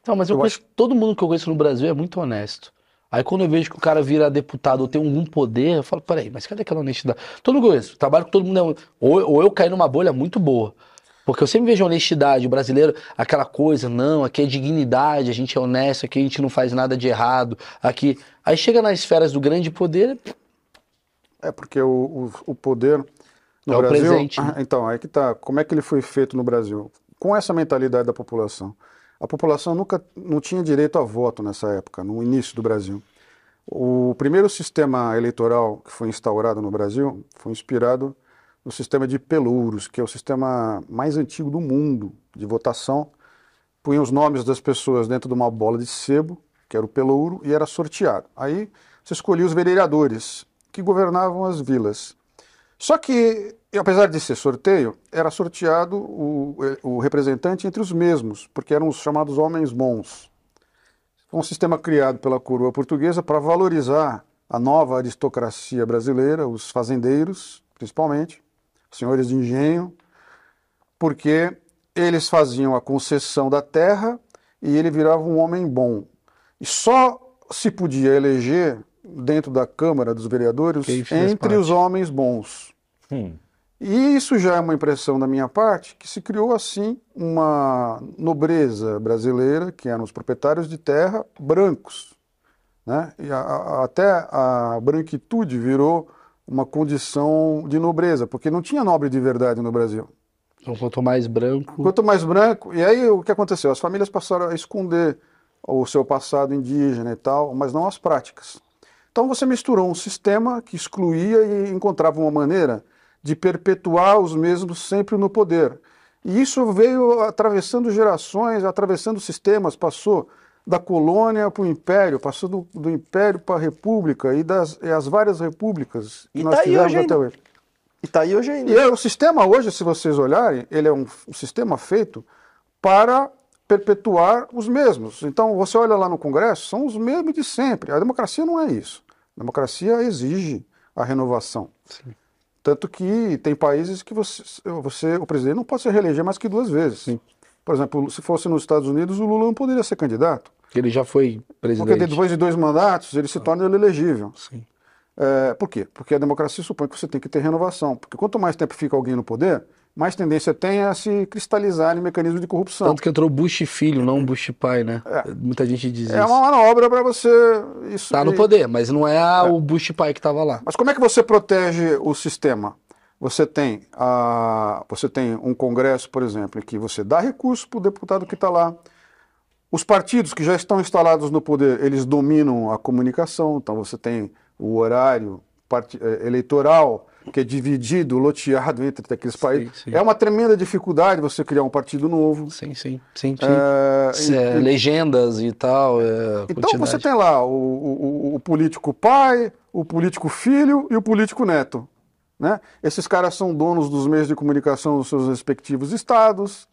Então, mas eu, Eu conheço, todo mundo que eu conheço no Brasil é muito honesto. Aí quando eu vejo que o cara vira deputado ou tem algum poder, eu falo, peraí, mas cadê aquela honestidade? Todo mundo conheço, trabalho com todo mundo, é ou, ou eu caí numa bolha muito boa. Porque eu sempre vejo honestidade, o brasileiro, aquela coisa, não, aqui é dignidade, a gente é honesto, aqui a gente não faz nada de errado, aqui... Aí chega nas esferas do grande poder, É porque o, o, o poder no É o Brasil. presente, né? Ah, Então, aí que tá. Como é que ele foi feito no Brasil? Com essa mentalidade da população. A população nunca não tinha direito a voto nessa época, no início do Brasil. O primeiro sistema eleitoral que foi instaurado no Brasil foi inspirado no sistema de pelouros, que é o sistema mais antigo do mundo de votação. Punha os nomes das pessoas dentro de uma bola de sebo, que era o pelouro, e era sorteado. Aí você escolhia os vereadores que governavam as vilas. Só que, apesar de ser sorteio, era sorteado o, o representante entre os mesmos, porque eram os chamados homens bons. Foi um sistema criado pela coroa portuguesa para valorizar a nova aristocracia brasileira, os fazendeiros, principalmente, senhores de engenho, porque eles faziam a concessão da terra e ele virava um homem bom. E só se podia eleger dentro da Câmara dos Vereadores entre os homens bons. Hum. E isso já é uma impressão da minha parte, que se criou assim uma nobreza brasileira, que eram os proprietários de terra brancos. Né? E a- a- até a branquitude virou uma condição de nobreza, porque não tinha nobre de verdade no Brasil. então quanto mais branco... Quanto mais branco, e aí o que aconteceu? As famílias passaram a esconder o seu passado indígena e tal, mas não as práticas. Então você misturou um sistema que excluía e encontrava uma maneira de perpetuar os mesmos sempre no poder. E isso veio atravessando gerações, atravessando sistemas, passou da colônia para o império, passou do, do império para a república e das e as várias repúblicas que E nós tá tivemos hoje até hoje. E tá aí hoje ainda. E é, o sistema hoje, se vocês olharem, ele é um, um sistema feito para perpetuar os mesmos. Então, você olha lá no Congresso, são os mesmos de sempre. A democracia não é isso. A democracia exige a renovação. Tanto que tem países que você, você, o presidente não pode se reeleger mais que duas vezes. Por exemplo, se fosse nos Estados Unidos, o Lula não poderia ser candidato. Ele já foi Porque presidente. depois de dois mandatos, ele se torna inelegível. Sim. É, por quê? Porque a democracia supõe que você tem que ter renovação. Porque quanto mais tempo fica alguém no poder, mais tendência tem a se cristalizar em mecanismos de corrupção. Tanto que entrou Bush filho, não Bush pai, né? Muita gente diz É isso. uma manobra para você. Isso, Tá no e- poder, mas não é a- o Bush pai que tava lá. Mas como é que você protege o sistema? Você tem, a, você tem um Congresso, por exemplo, em que você dá recurso para o deputado que está lá. Os partidos que já estão instalados no poder, eles dominam a comunicação, então você tem o horário eh, eleitoral, que é dividido, loteado entre aqueles países. sim. É uma tremenda dificuldade você criar um partido novo. Sim, sim, sim. sim. É, é, legendas e tal. é, Então você tem lá o, o- o- o político pai, o político filho e o político neto. Né? Esses caras são donos dos meios de comunicação dos seus respectivos estados.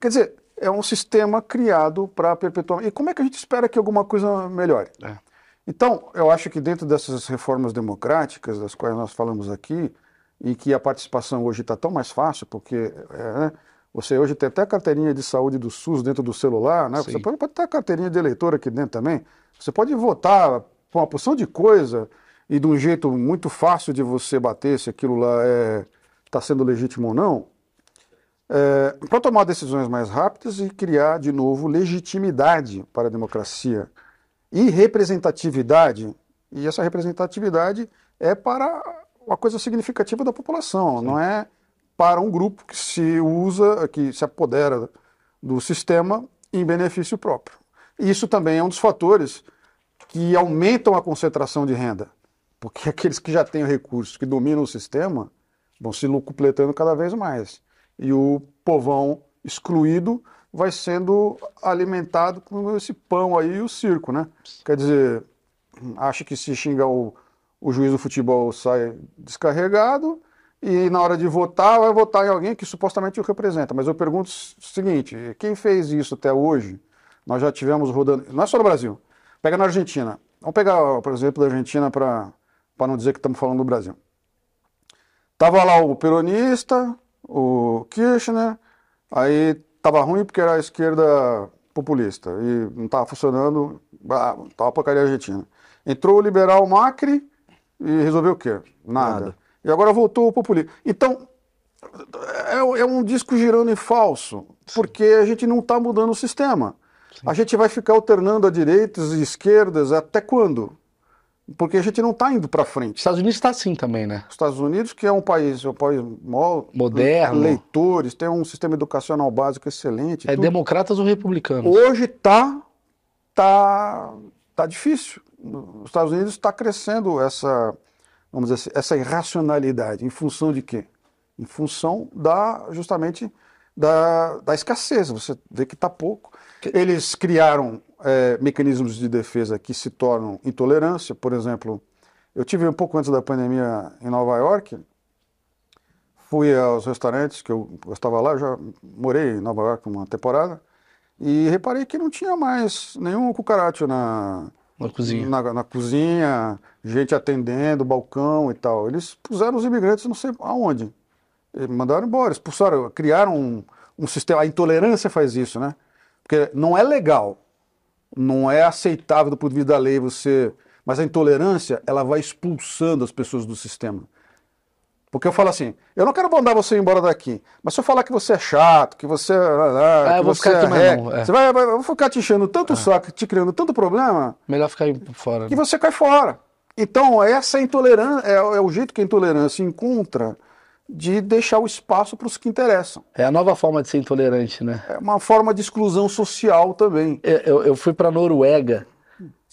Quer dizer, é um sistema criado para perpetuar. E como é que a gente espera que alguma coisa melhore? É. Então, eu acho que dentro dessas reformas democráticas, das quais nós falamos aqui, e que a participação hoje está tão mais fácil, porque é, né, você hoje tem até a carteirinha de saúde do SUS dentro do celular, né? Sim. Você pode, pode ter a carteirinha de eleitor aqui dentro também. Você pode votar por uma porção de coisa e de um jeito muito fácil de você bater se aquilo lá está sendo legítimo ou não. para tomar decisões mais rápidas e criar de novo legitimidade para a democracia e representatividade. E essa representatividade é para uma coisa significativa da população, não é para um grupo que se usa, que se apodera do sistema em benefício próprio. Isso também é um dos fatores que aumentam a concentração de renda, porque aqueles que já têm recursos, que dominam o sistema, vão se lucupletando cada vez mais. E o povão excluído vai sendo alimentado com esse pão aí e o circo, né? Quer dizer, acha que se xingar o, o juiz do futebol sai descarregado e na hora de votar vai votar em alguém que supostamente o representa. Mas eu pergunto o seguinte, quem fez isso até hoje? Nós já tivemos rodando, não é só no Brasil, pega na Argentina. Vamos pegar, por exemplo, da Argentina para não dizer que estamos falando do Brasil. Tava lá o peronista, o Kirchner, aí tava ruim porque era a esquerda populista e não estava funcionando, ah, tava porcaria argentina. Entrou o liberal Macri e resolveu o quê? Nada. Nada. E agora voltou o populismo. Então, é, é um disco girando em falso, porque a gente não está mudando o sistema. A gente vai ficar alternando a direitas e esquerdas até quando? Porque a gente não está indo para frente. Estados Unidos está assim também, né? Os Estados Unidos, que é um país, um país mó- Moderno. leitores, tem um sistema educacional básico excelente. É tudo. democratas ou republicanos? Hoje tá, tá, tá difícil. Nos Estados Unidos está crescendo essa, vamos dizer assim, essa irracionalidade. Em função de quê? Em função da, justamente, da, da escassez. Você vê que está pouco. Eles criaram é, mecanismos de defesa que se tornam intolerância. Por exemplo, eu tive um pouco antes da pandemia em Nova York. Fui aos restaurantes que eu estava lá, eu já morei em Nova York uma temporada. E reparei que não tinha mais nenhum cucaracho na, Na cozinha. na, na cozinha, gente atendendo, balcão e tal. Eles puseram os imigrantes não sei aonde. E mandaram embora, expulsaram, criaram um, um sistema. A intolerância faz isso, né? Porque não é legal, não é aceitável do ponto de vista da lei você. Mas a intolerância, ela vai expulsando as pessoas do sistema. Porque eu falo assim, eu não quero mandar você embora daqui, mas se eu falar que você é chato, que você, ah, Ah, que eu vou você é é. você vai, vai, vou ficar te enchendo tanto o saco, te criando tanto problema, Melhor ficar fora. que né? você cai fora. Então, essa intolerância é, é o jeito que a intolerância encontra de deixar o espaço para os que interessam. É a nova forma de ser intolerante, né? É uma forma de exclusão social também. Eu, eu- fui pra Noruega,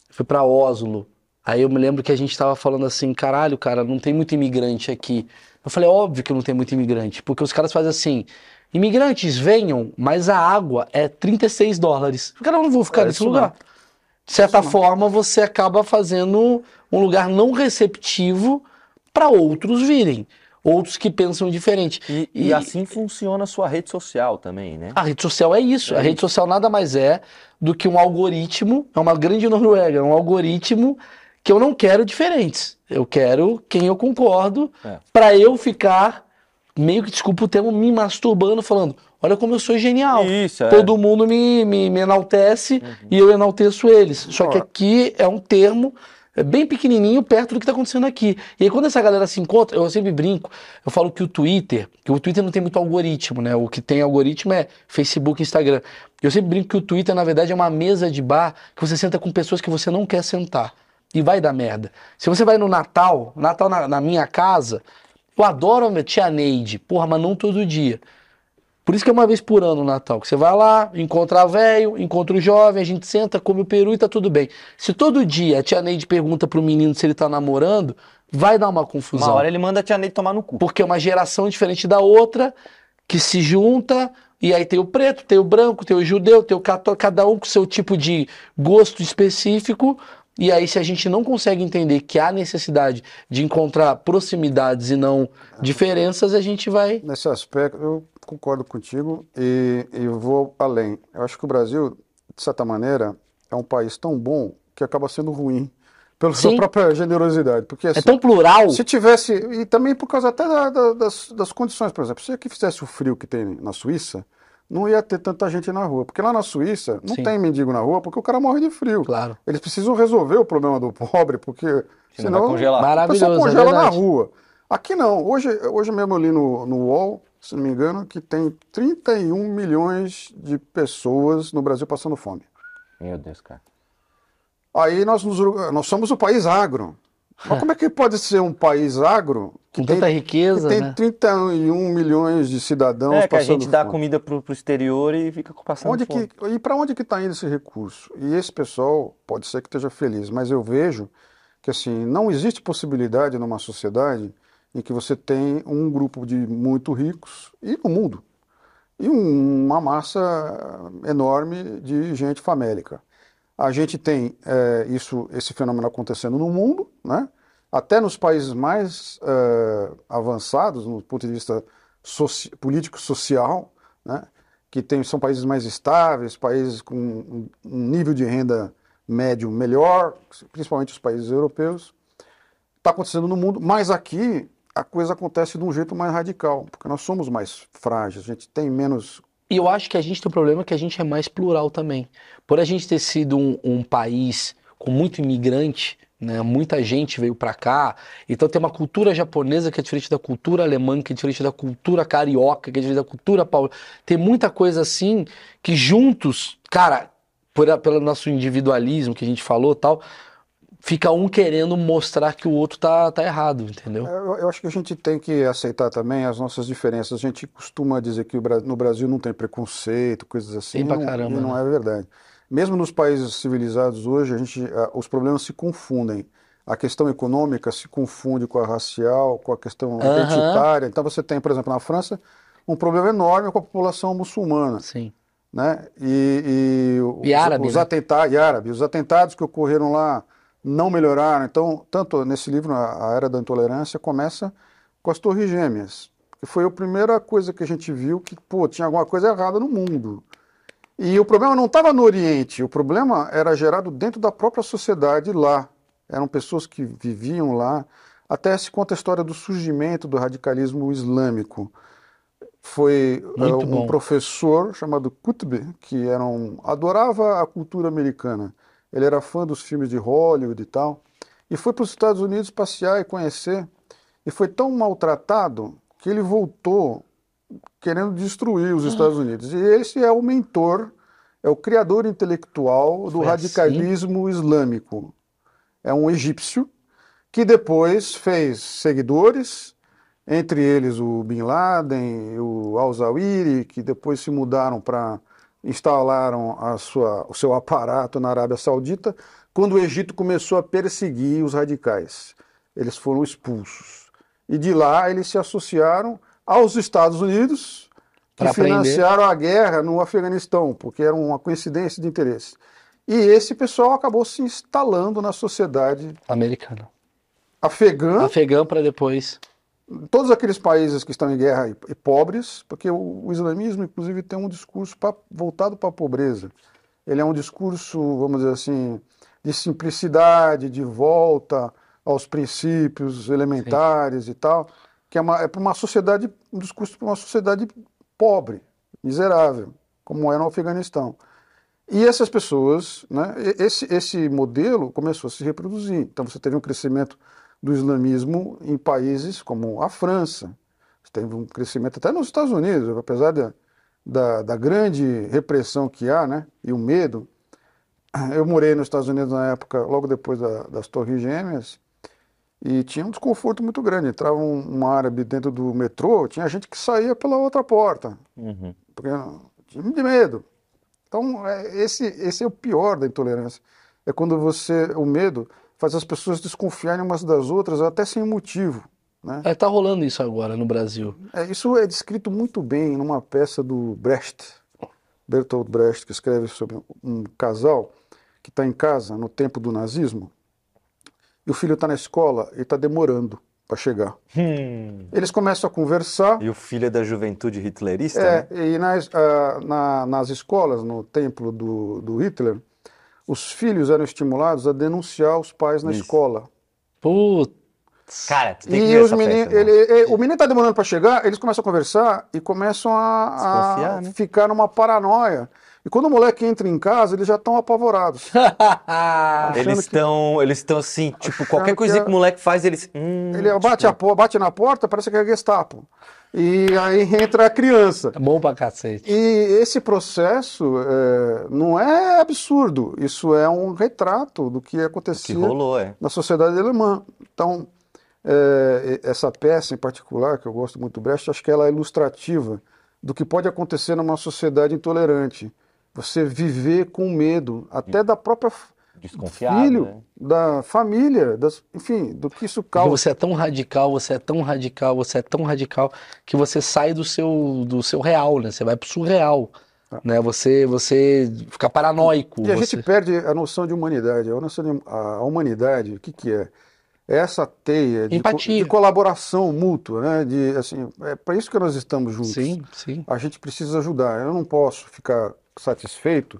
fui pra Oslo. Aí eu me lembro que a gente tava falando assim, caralho, cara, não tem muito imigrante aqui. Eu falei, óbvio que não tem muito imigrante, porque os caras fazem assim, imigrantes venham, mas a água é 36 dólares. Os caras não vão ficar É nesse isso lugar. De certa forma, você acaba fazendo um lugar não receptivo para outros virem. Outros que pensam diferente. E, e assim funciona a sua rede social também, né? A rede social é isso. É a rede social nada mais é do que um algoritmo, é uma grande Noruega, é um algoritmo que eu não quero diferentes. Eu quero quem eu concordo É. pra eu ficar meio que, desculpa o termo, me masturbando, falando, olha como eu sou genial. Isso, é. Todo mundo me, me, me enaltece e eu enalteço eles. Só que aqui é um termo bem pequenininho perto do que está acontecendo aqui. E aí quando essa galera se encontra, eu sempre brinco, eu falo que o Twitter, que o Twitter não tem muito algoritmo, né? O que tem algoritmo é Facebook Instagram. Eu sempre brinco que o Twitter, na verdade, é uma mesa de bar que você senta com pessoas que você não quer sentar. E vai dar merda. Se você vai no Natal, Natal na, na minha casa, eu adoro a minha tia Neide, porra, mas não todo dia. Por isso que é uma vez por ano o Natal, que você vai lá, encontra velho, encontra o jovem, a gente senta, come o peru e tá tudo bem. Se todo dia a tia Neide pergunta pro menino se ele tá namorando, vai dar uma confusão. Uma hora ele manda a tia Neide tomar no cu. Porque é uma geração diferente da outra, que se junta, e aí tem o preto, tem o branco, tem o judeu, tem o católico, cada um com seu tipo de gosto específico. E aí, se a gente não consegue entender que há necessidade de encontrar proximidades e não diferenças, a gente vai. Nesse aspecto, eu concordo contigo e, e vou além. Eu acho que o Brasil, de certa maneira, é um país tão bom que acaba sendo ruim pela sua Sim. própria generosidade. Porque É assim, tão plural. se tivesse, e também por causa até da- da- das, das condições, por exemplo, se aqui fizesse o frio que tem na Suíça, não ia ter tanta gente na rua. Porque lá na Suíça não Sim. tem mendigo na rua porque o cara morre de frio. Claro. Eles precisam resolver o problema do pobre, porque Senão senão vai congelar. Maravilhoso, é congela na verdade. rua. Aqui não. Hoje, hoje mesmo eu li no, no UOL, se não me engano, que tem 31 milhões de pessoas no Brasil passando fome. Meu Deus, cara. Aí nós, nos, nós somos o país agro. Mas como é que pode ser um país agro que Com tem, tanta riqueza, que tem né? 31 milhões de cidadãos É, que a gente dá fome? comida pro, pro exterior e fica passando Onde fome. que, e para onde que está indo esse recurso? E esse pessoal pode ser que esteja feliz, mas eu vejo que assim não existe possibilidade numa sociedade em que você tem um grupo de muito ricos e no mundo e um- uma massa enorme de gente famélica. A gente tem eh, isso, esse fenômeno acontecendo no mundo, né? Até nos países mais eh, avançados, no ponto de vista soci- político-social, né? que tem, são países mais estáveis, países com um nível de renda médio melhor, principalmente os países europeus. Está acontecendo no mundo, mas aqui a coisa acontece de um jeito mais radical, porque nós somos mais frágeis, a gente tem menos E eu acho que a gente tem um problema que a gente é mais plural também. Por a gente ter sido um, um país com muito imigrante, né? Muita gente veio pra cá, então tem uma cultura japonesa que é diferente da cultura alemã, que é diferente da cultura carioca, que é diferente da cultura paulista. Tem muita coisa assim que juntos, cara, por, pelo nosso individualismo que a gente falou, tal, fica um querendo mostrar que o outro tá, tá errado, entendeu? Eu, eu acho que a gente tem que aceitar também as nossas diferenças. A gente costuma dizer que no Brasil não tem preconceito, coisas assim. Tem pra e não, caramba, e não né? é verdade. Mesmo nos países civilizados hoje, a gente, ah, os problemas se confundem. A questão econômica se confunde com a racial, com a questão Aham. identitária. Então você tem, por exemplo, na França, um problema enorme com a população muçulmana Sim. né? E, e os, E árabe, os né? atentados, e árabe, os atentados que ocorreram lá não melhoraram. Então, tanto nesse livro, a Era da Intolerância, começa com as Torres Gêmeas, que foi a primeira coisa que a gente viu que, pô, tinha alguma coisa errada no mundo. E o problema não estava no Oriente, o problema era gerado dentro da própria sociedade lá. Eram pessoas que viviam lá. Até se conta a história do surgimento do radicalismo islâmico. Foi Muito um bom. professor chamado Qutb, que era um, adorava a cultura americana. Ele era fã dos filmes de Hollywood e tal. E foi para os Estados Unidos passear e conhecer. E foi tão maltratado que ele voltou querendo destruir os Estados Unidos. E esse é o mentor, é o criador intelectual do Foi assim? radicalismo islâmico. É um egípcio que depois fez seguidores, entre eles o Bin Laden, o Al-Zawahiri, que depois se mudaram para instalaram a sua, o seu aparato na Arábia Saudita, quando o Egito começou a perseguir os radicais. Eles foram expulsos. E de lá eles se associaram aos Estados Unidos, que Pra aprender. financiaram a guerra no Afeganistão, porque era uma coincidência de interesse. E esse pessoal acabou se instalando na sociedade Americano. afegã, Afegão para depois. Todos aqueles países que estão em guerra e, e pobres, porque o, o islamismo, inclusive, tem um discurso pa- voltado para a pobreza. Ele é um discurso, vamos dizer assim, de simplicidade, de volta aos princípios elementares e tal, que é, uma- é para uma sociedade, um discurso para uma sociedade pobre, miserável, como é no Afeganistão. E essas pessoas, né, esse, esse modelo começou a se reproduzir. Então você teve um crescimento do islamismo em países como a França, teve um crescimento até nos Estados Unidos, apesar da, da, da grande repressão que há, né, e o medo. Eu morei nos Estados Unidos na época, logo depois da- das Torres Gêmeas, E tinha um desconforto muito grande. Entrava um, um árabe dentro do metrô, tinha gente que saía pela outra porta, Uhum. porque tinha de medo. Então, é, esse, esse é o pior da intolerância. É quando você, o medo faz as pessoas desconfiarem umas das outras até sem motivo. Né? É, tá rolando isso agora no Brasil. É, isso é descrito muito bem numa peça do Brecht, Bertolt Brecht, que escreve sobre um casal que está em casa no tempo do nazismo e o filho está na escola e está demorando para chegar. Hum. Eles começam a conversar E o filho é da juventude hitlerista, né? é, e nas, ah, na- nas escolas, no templo do, do Hitler, os filhos eram estimulados a denunciar os pais na Isso. escola. Putz. Cara, tu tem que E ver os essa meninos, peça, ele, ele- o menino está demorando para chegar, eles começam a conversar e começam a, a né? ficar numa paranoia. E quando o moleque entra em casa, eles já estão apavorados. Eles que- estão, eles estão assim, tipo, qualquer que coisinha é- que o moleque faz, eles. Hum, Ele tipo, bate, a po- bate na porta, parece que é Gestapo. E aí entra a criança. É bom pra cacete. E esse processo é, não é absurdo, isso é um retrato do que que acontecia rolou, é. na sociedade alemã. Então, é, essa peça em particular, que eu gosto muito do Brecht, acho que ela é ilustrativa do que pode acontecer numa sociedade intolerante. Você viver com medo, até da própria Desconfiado. filho, né? da família, das, enfim, do que isso causa. você é tão radical, você é tão radical, você é tão radical que você sai do seu, do seu real, né? Você vai pro surreal, né? Você, você fica paranoico. E a você... gente perde a noção de humanidade. A, noção de, a humanidade, o que, que é? É essa teia de, co- Empatia. de colaboração mútua, né? De, assim, é para isso que nós estamos juntos. Sim, sim. A gente precisa ajudar. Eu não posso ficar satisfeito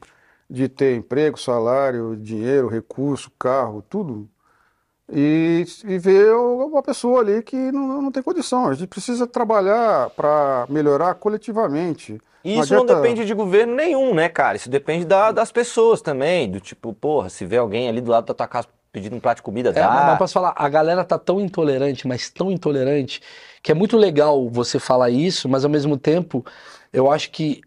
de ter emprego, salário, dinheiro, recurso, carro, tudo, e, e ver uma pessoa ali que não, não tem condição. A gente precisa trabalhar para melhorar coletivamente. E isso não adianta- depende de governo nenhum, né, cara? Isso depende da- das pessoas também. Do tipo, porra, se vê alguém ali do lado da tua casa pedindo um prato de comida, É, mas dá. eu posso falar, a galera tá tão intolerante, mas tão intolerante, que é muito legal você falar isso, mas ao mesmo tempo, eu acho que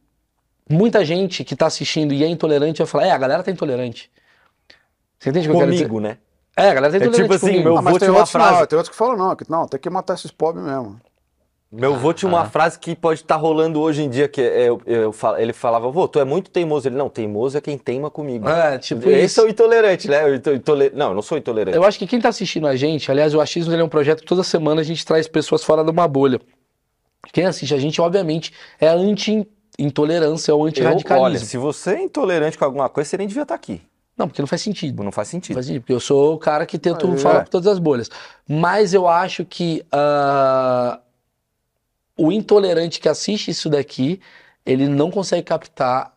muita gente que tá assistindo e é intolerante vai falar, é, a galera tá intolerante. Você entende o que eu quero dizer? Comigo, né? É, a galera tá É intolerante tipo assim, comigo. meu- Ah, te uma outros, frase. não, tem outros que falam, não, que não, tem que matar esses pobres mesmo. Meu avô tinha uma frase que pode estar rolando hoje em dia, que é, eu, eu falo- ele falava, vô, tu é muito teimoso. Ele, não, teimoso é quem teima comigo. É, tipo Esse isso. é o intolerante, né? O into- intole- Não, eu não sou intolerante. Eu acho que quem tá assistindo a gente, aliás, o Achismo ele é um projeto que toda semana a gente traz pessoas fora de uma bolha. Quem assiste a gente, obviamente, é anti-intolerância ou Eu- anti-radicalismo. olha, se você é intolerante com alguma coisa, você nem devia estar aqui. Não, porque não faz sentido. Não faz Não sentido. faz sentido, porque eu sou o cara que tento Ah, é. falar por todas as bolhas. Mas eu acho que ah, o intolerante que assiste isso daqui, ele não consegue captar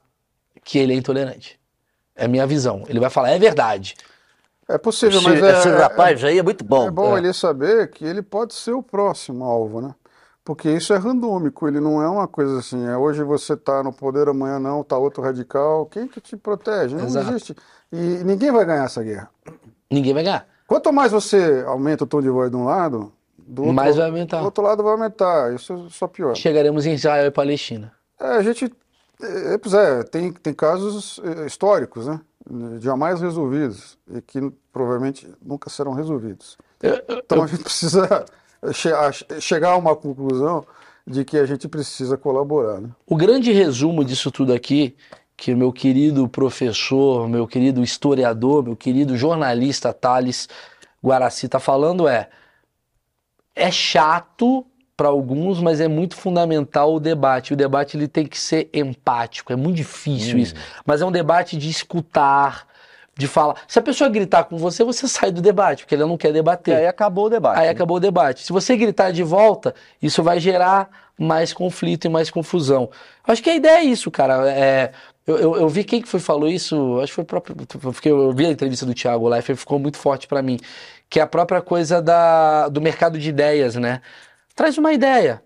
que ele é intolerante. É a minha visão. Ele vai falar, é verdade. É possível, Esse, mas é, esse é- rapaz aí é muito bom. é bom é. ele saber que ele pode ser o próximo alvo, né? Porque isso é randômico, ele não é uma coisa assim, é hoje você tá no poder, amanhã não, tá outro radical. Quem que te protege? Não Exato. existe. E ninguém vai ganhar essa guerra. Ninguém vai ganhar. Quanto mais você aumenta o tom de voz de um lado, do outro, Mais vai aumentar. do outro lado vai aumentar. Isso só piora. Chegaremos em Israel e Palestina. É, a gente, é, pois é, tem, tem casos é, históricos, né? Jamais resolvidos e que provavelmente nunca serão resolvidos. Então a gente precisa chegar a uma conclusão de que a gente precisa colaborar, né? O grande resumo disso tudo aqui, que o meu querido professor, meu querido historiador, meu querido jornalista Thales Guaraci está falando é: é chato para alguns, mas é muito fundamental o debate. O debate ele tem que ser empático, é muito difícil isso, mas é um debate de escutar, de falar. Se a pessoa gritar com você, você sai do debate, porque ele não quer E debater. aí acabou o debate. Aí né? acabou o debate. Se você gritar de volta, isso vai gerar mais conflito e mais confusão. Acho que a ideia é isso, cara. É, eu, eu, eu vi quem que foi falou isso, acho que foi o próprio. Porque eu vi a entrevista do Thiago Leifert, ficou muito forte pra mim. Que é a própria coisa da, do mercado de ideias, né? Traz uma ideia.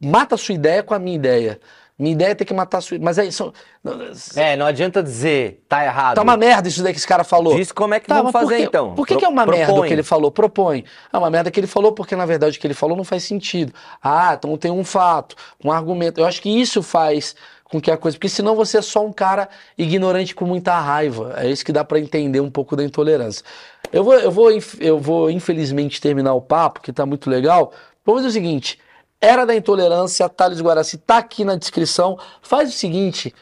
Mata a sua ideia com a minha ideia. Minha ideia é ter que matar sua. Mas é isso. É, não adianta dizer, tá errado. Tá uma merda isso daí que esse cara falou. Diz como é que Tá, vamos por fazer então. Por que, Pro- que é uma merda o propõe. que ele falou? Propõe. É uma merda que ele falou porque, na verdade, o que ele falou não faz sentido. Ah, então tem um fato, um argumento. Eu acho que isso faz com que a coisa. Porque senão você é só um cara ignorante com muita raiva. É isso que dá para entender um pouco da intolerância. Eu vou, eu, vou, eu vou, infelizmente, terminar o papo, que tá muito legal. Vamos fazer o seguinte: Era da Intolerância, Thales Guaraci, tá aqui na descrição. Faz o seguinte.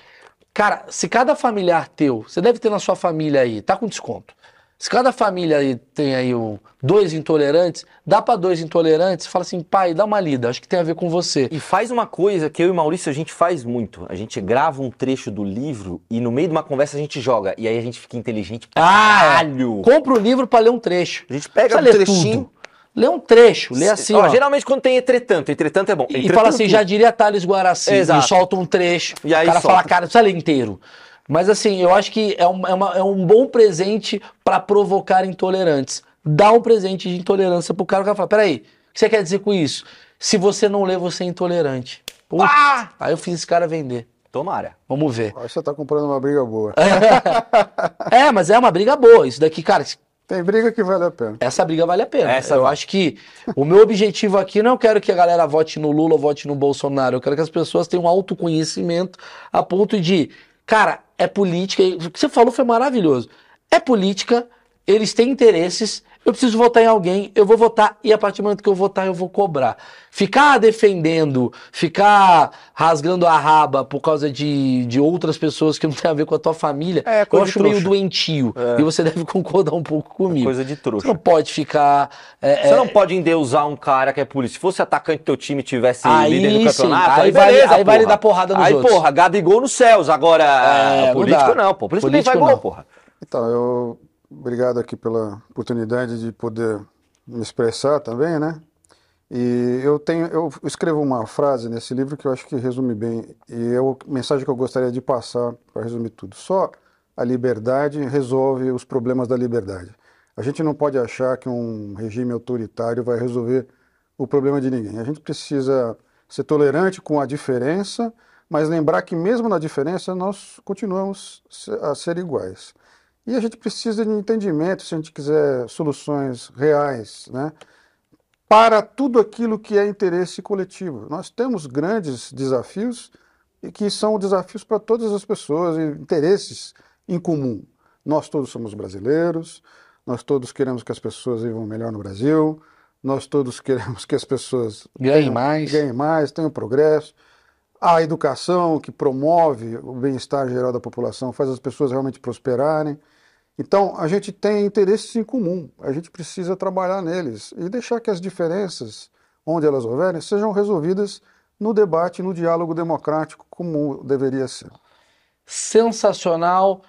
Cara, se cada familiar teu, você deve ter na sua família aí, tá com desconto. Se cada família aí tem aí um, dois intolerantes, dá para dois intolerantes, fala assim, pai, dá uma lida, acho que tem a ver com você. E faz uma coisa que eu e Maurício a gente faz muito. A gente grava um trecho do livro e no meio de uma conversa a gente joga. E aí a gente fica inteligente Ah, é. caralho. Compra o livro para ler um trecho. A gente pega Precisa um trechinho. tudo. Lê um trecho, lê assim, ó. Geralmente quando tem entretanto, entretanto é bom. E Entretanto, fala assim, já diria Thales Guaraci, Exato. e solta um trecho. E aí o cara solta. fala, cara, precisa ler inteiro. Mas assim, eu acho que é um, é uma- é um bom presente para provocar intolerantes. Dá um presente de intolerância pro cara, o cara fala, peraí, o que você quer dizer com isso? Se você não lê, você é intolerante. Putz, Ah! Aí eu fiz esse cara vender. Tomara. Vamos ver. Acho que você tá comprando uma briga boa. É, mas é uma briga boa. Isso daqui, cara, Tem briga que vale a pena. essa briga vale a pena. Essa eu acho que o meu objetivo aqui não é eu quero que a galera vote no Lula ou vote no Bolsonaro. Eu quero que as pessoas tenham um autoconhecimento a ponto de, cara, é política. e O que você falou foi maravilhoso. É política, eles têm interesses. Eu preciso votar em alguém, eu vou votar e a partir do momento que eu votar eu vou cobrar. Ficar defendendo, ficar rasgando a raba por causa de, de outras pessoas que não tem a ver com a tua família, É, eu acho meio doentio. É. E você deve concordar um pouco comigo. Coisa de Você trouxa. não pode ficar. é, Você é, não pode endeusar um cara que é polícia. Se fosse atacante do teu time e tivesse Aí líder do sim, campeonato, aí aí, vale- beleza, aí vale porra. dar porrada nos aí, outros. porra, Gabigol nos céus. Agora, É, não político não, pô. Político, Político nem não. gol, porra. Então, eu obrigado aqui pela oportunidade de poder me expressar também, né? E eu tenho, eu escrevo uma frase nesse livro que eu acho que resume bem, e é a mensagem que eu gostaria de passar para resumir tudo. Só a liberdade resolve os problemas da liberdade. A gente não pode achar que um regime autoritário vai resolver o problema de ninguém. A gente precisa ser tolerante com a diferença, mas lembrar que mesmo na diferença nós continuamos a ser iguais. E a gente precisa de entendimento se a gente quiser soluções reais, né? Para tudo aquilo que é interesse coletivo. Nós temos grandes desafios e que são desafios para todas as pessoas, e interesses em comum. Nós todos somos brasileiros, nós todos queremos que as pessoas vivam melhor no Brasil, nós todos queremos que as pessoas Ganhem tenham- mais. ganhem mais, tenham progresso. A educação que promove o bem-estar geral da população, faz as pessoas realmente prosperarem. Então, a gente tem interesses em comum, a gente precisa trabalhar neles e deixar que as diferenças, onde elas houverem, sejam resolvidas no debate, no diálogo democrático, como deveria ser. sensacional.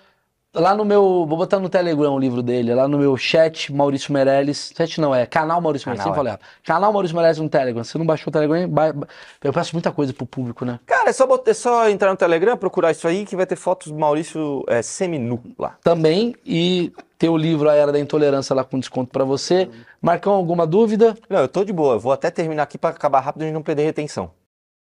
Lá no meu. Vou botar no Telegram o livro dele. Lá no meu chat, Maurício Meirelles. Chat não, é canal Maurício Meirelles. Canal, Sempre falei. Canal Maurício Meirelles no Telegram. Se não baixou o Telegram, ba- eu peço muita coisa pro público, né? Cara, é só, bot- é só entrar no Telegram, procurar isso aí, que vai ter fotos do Maurício é, seminu lá. Também. E ter o livro A Era da Intolerância lá com desconto pra você. Marcão, alguma dúvida? Não, eu tô de boa. Eu vou até terminar aqui pra acabar rápido e não perder retenção.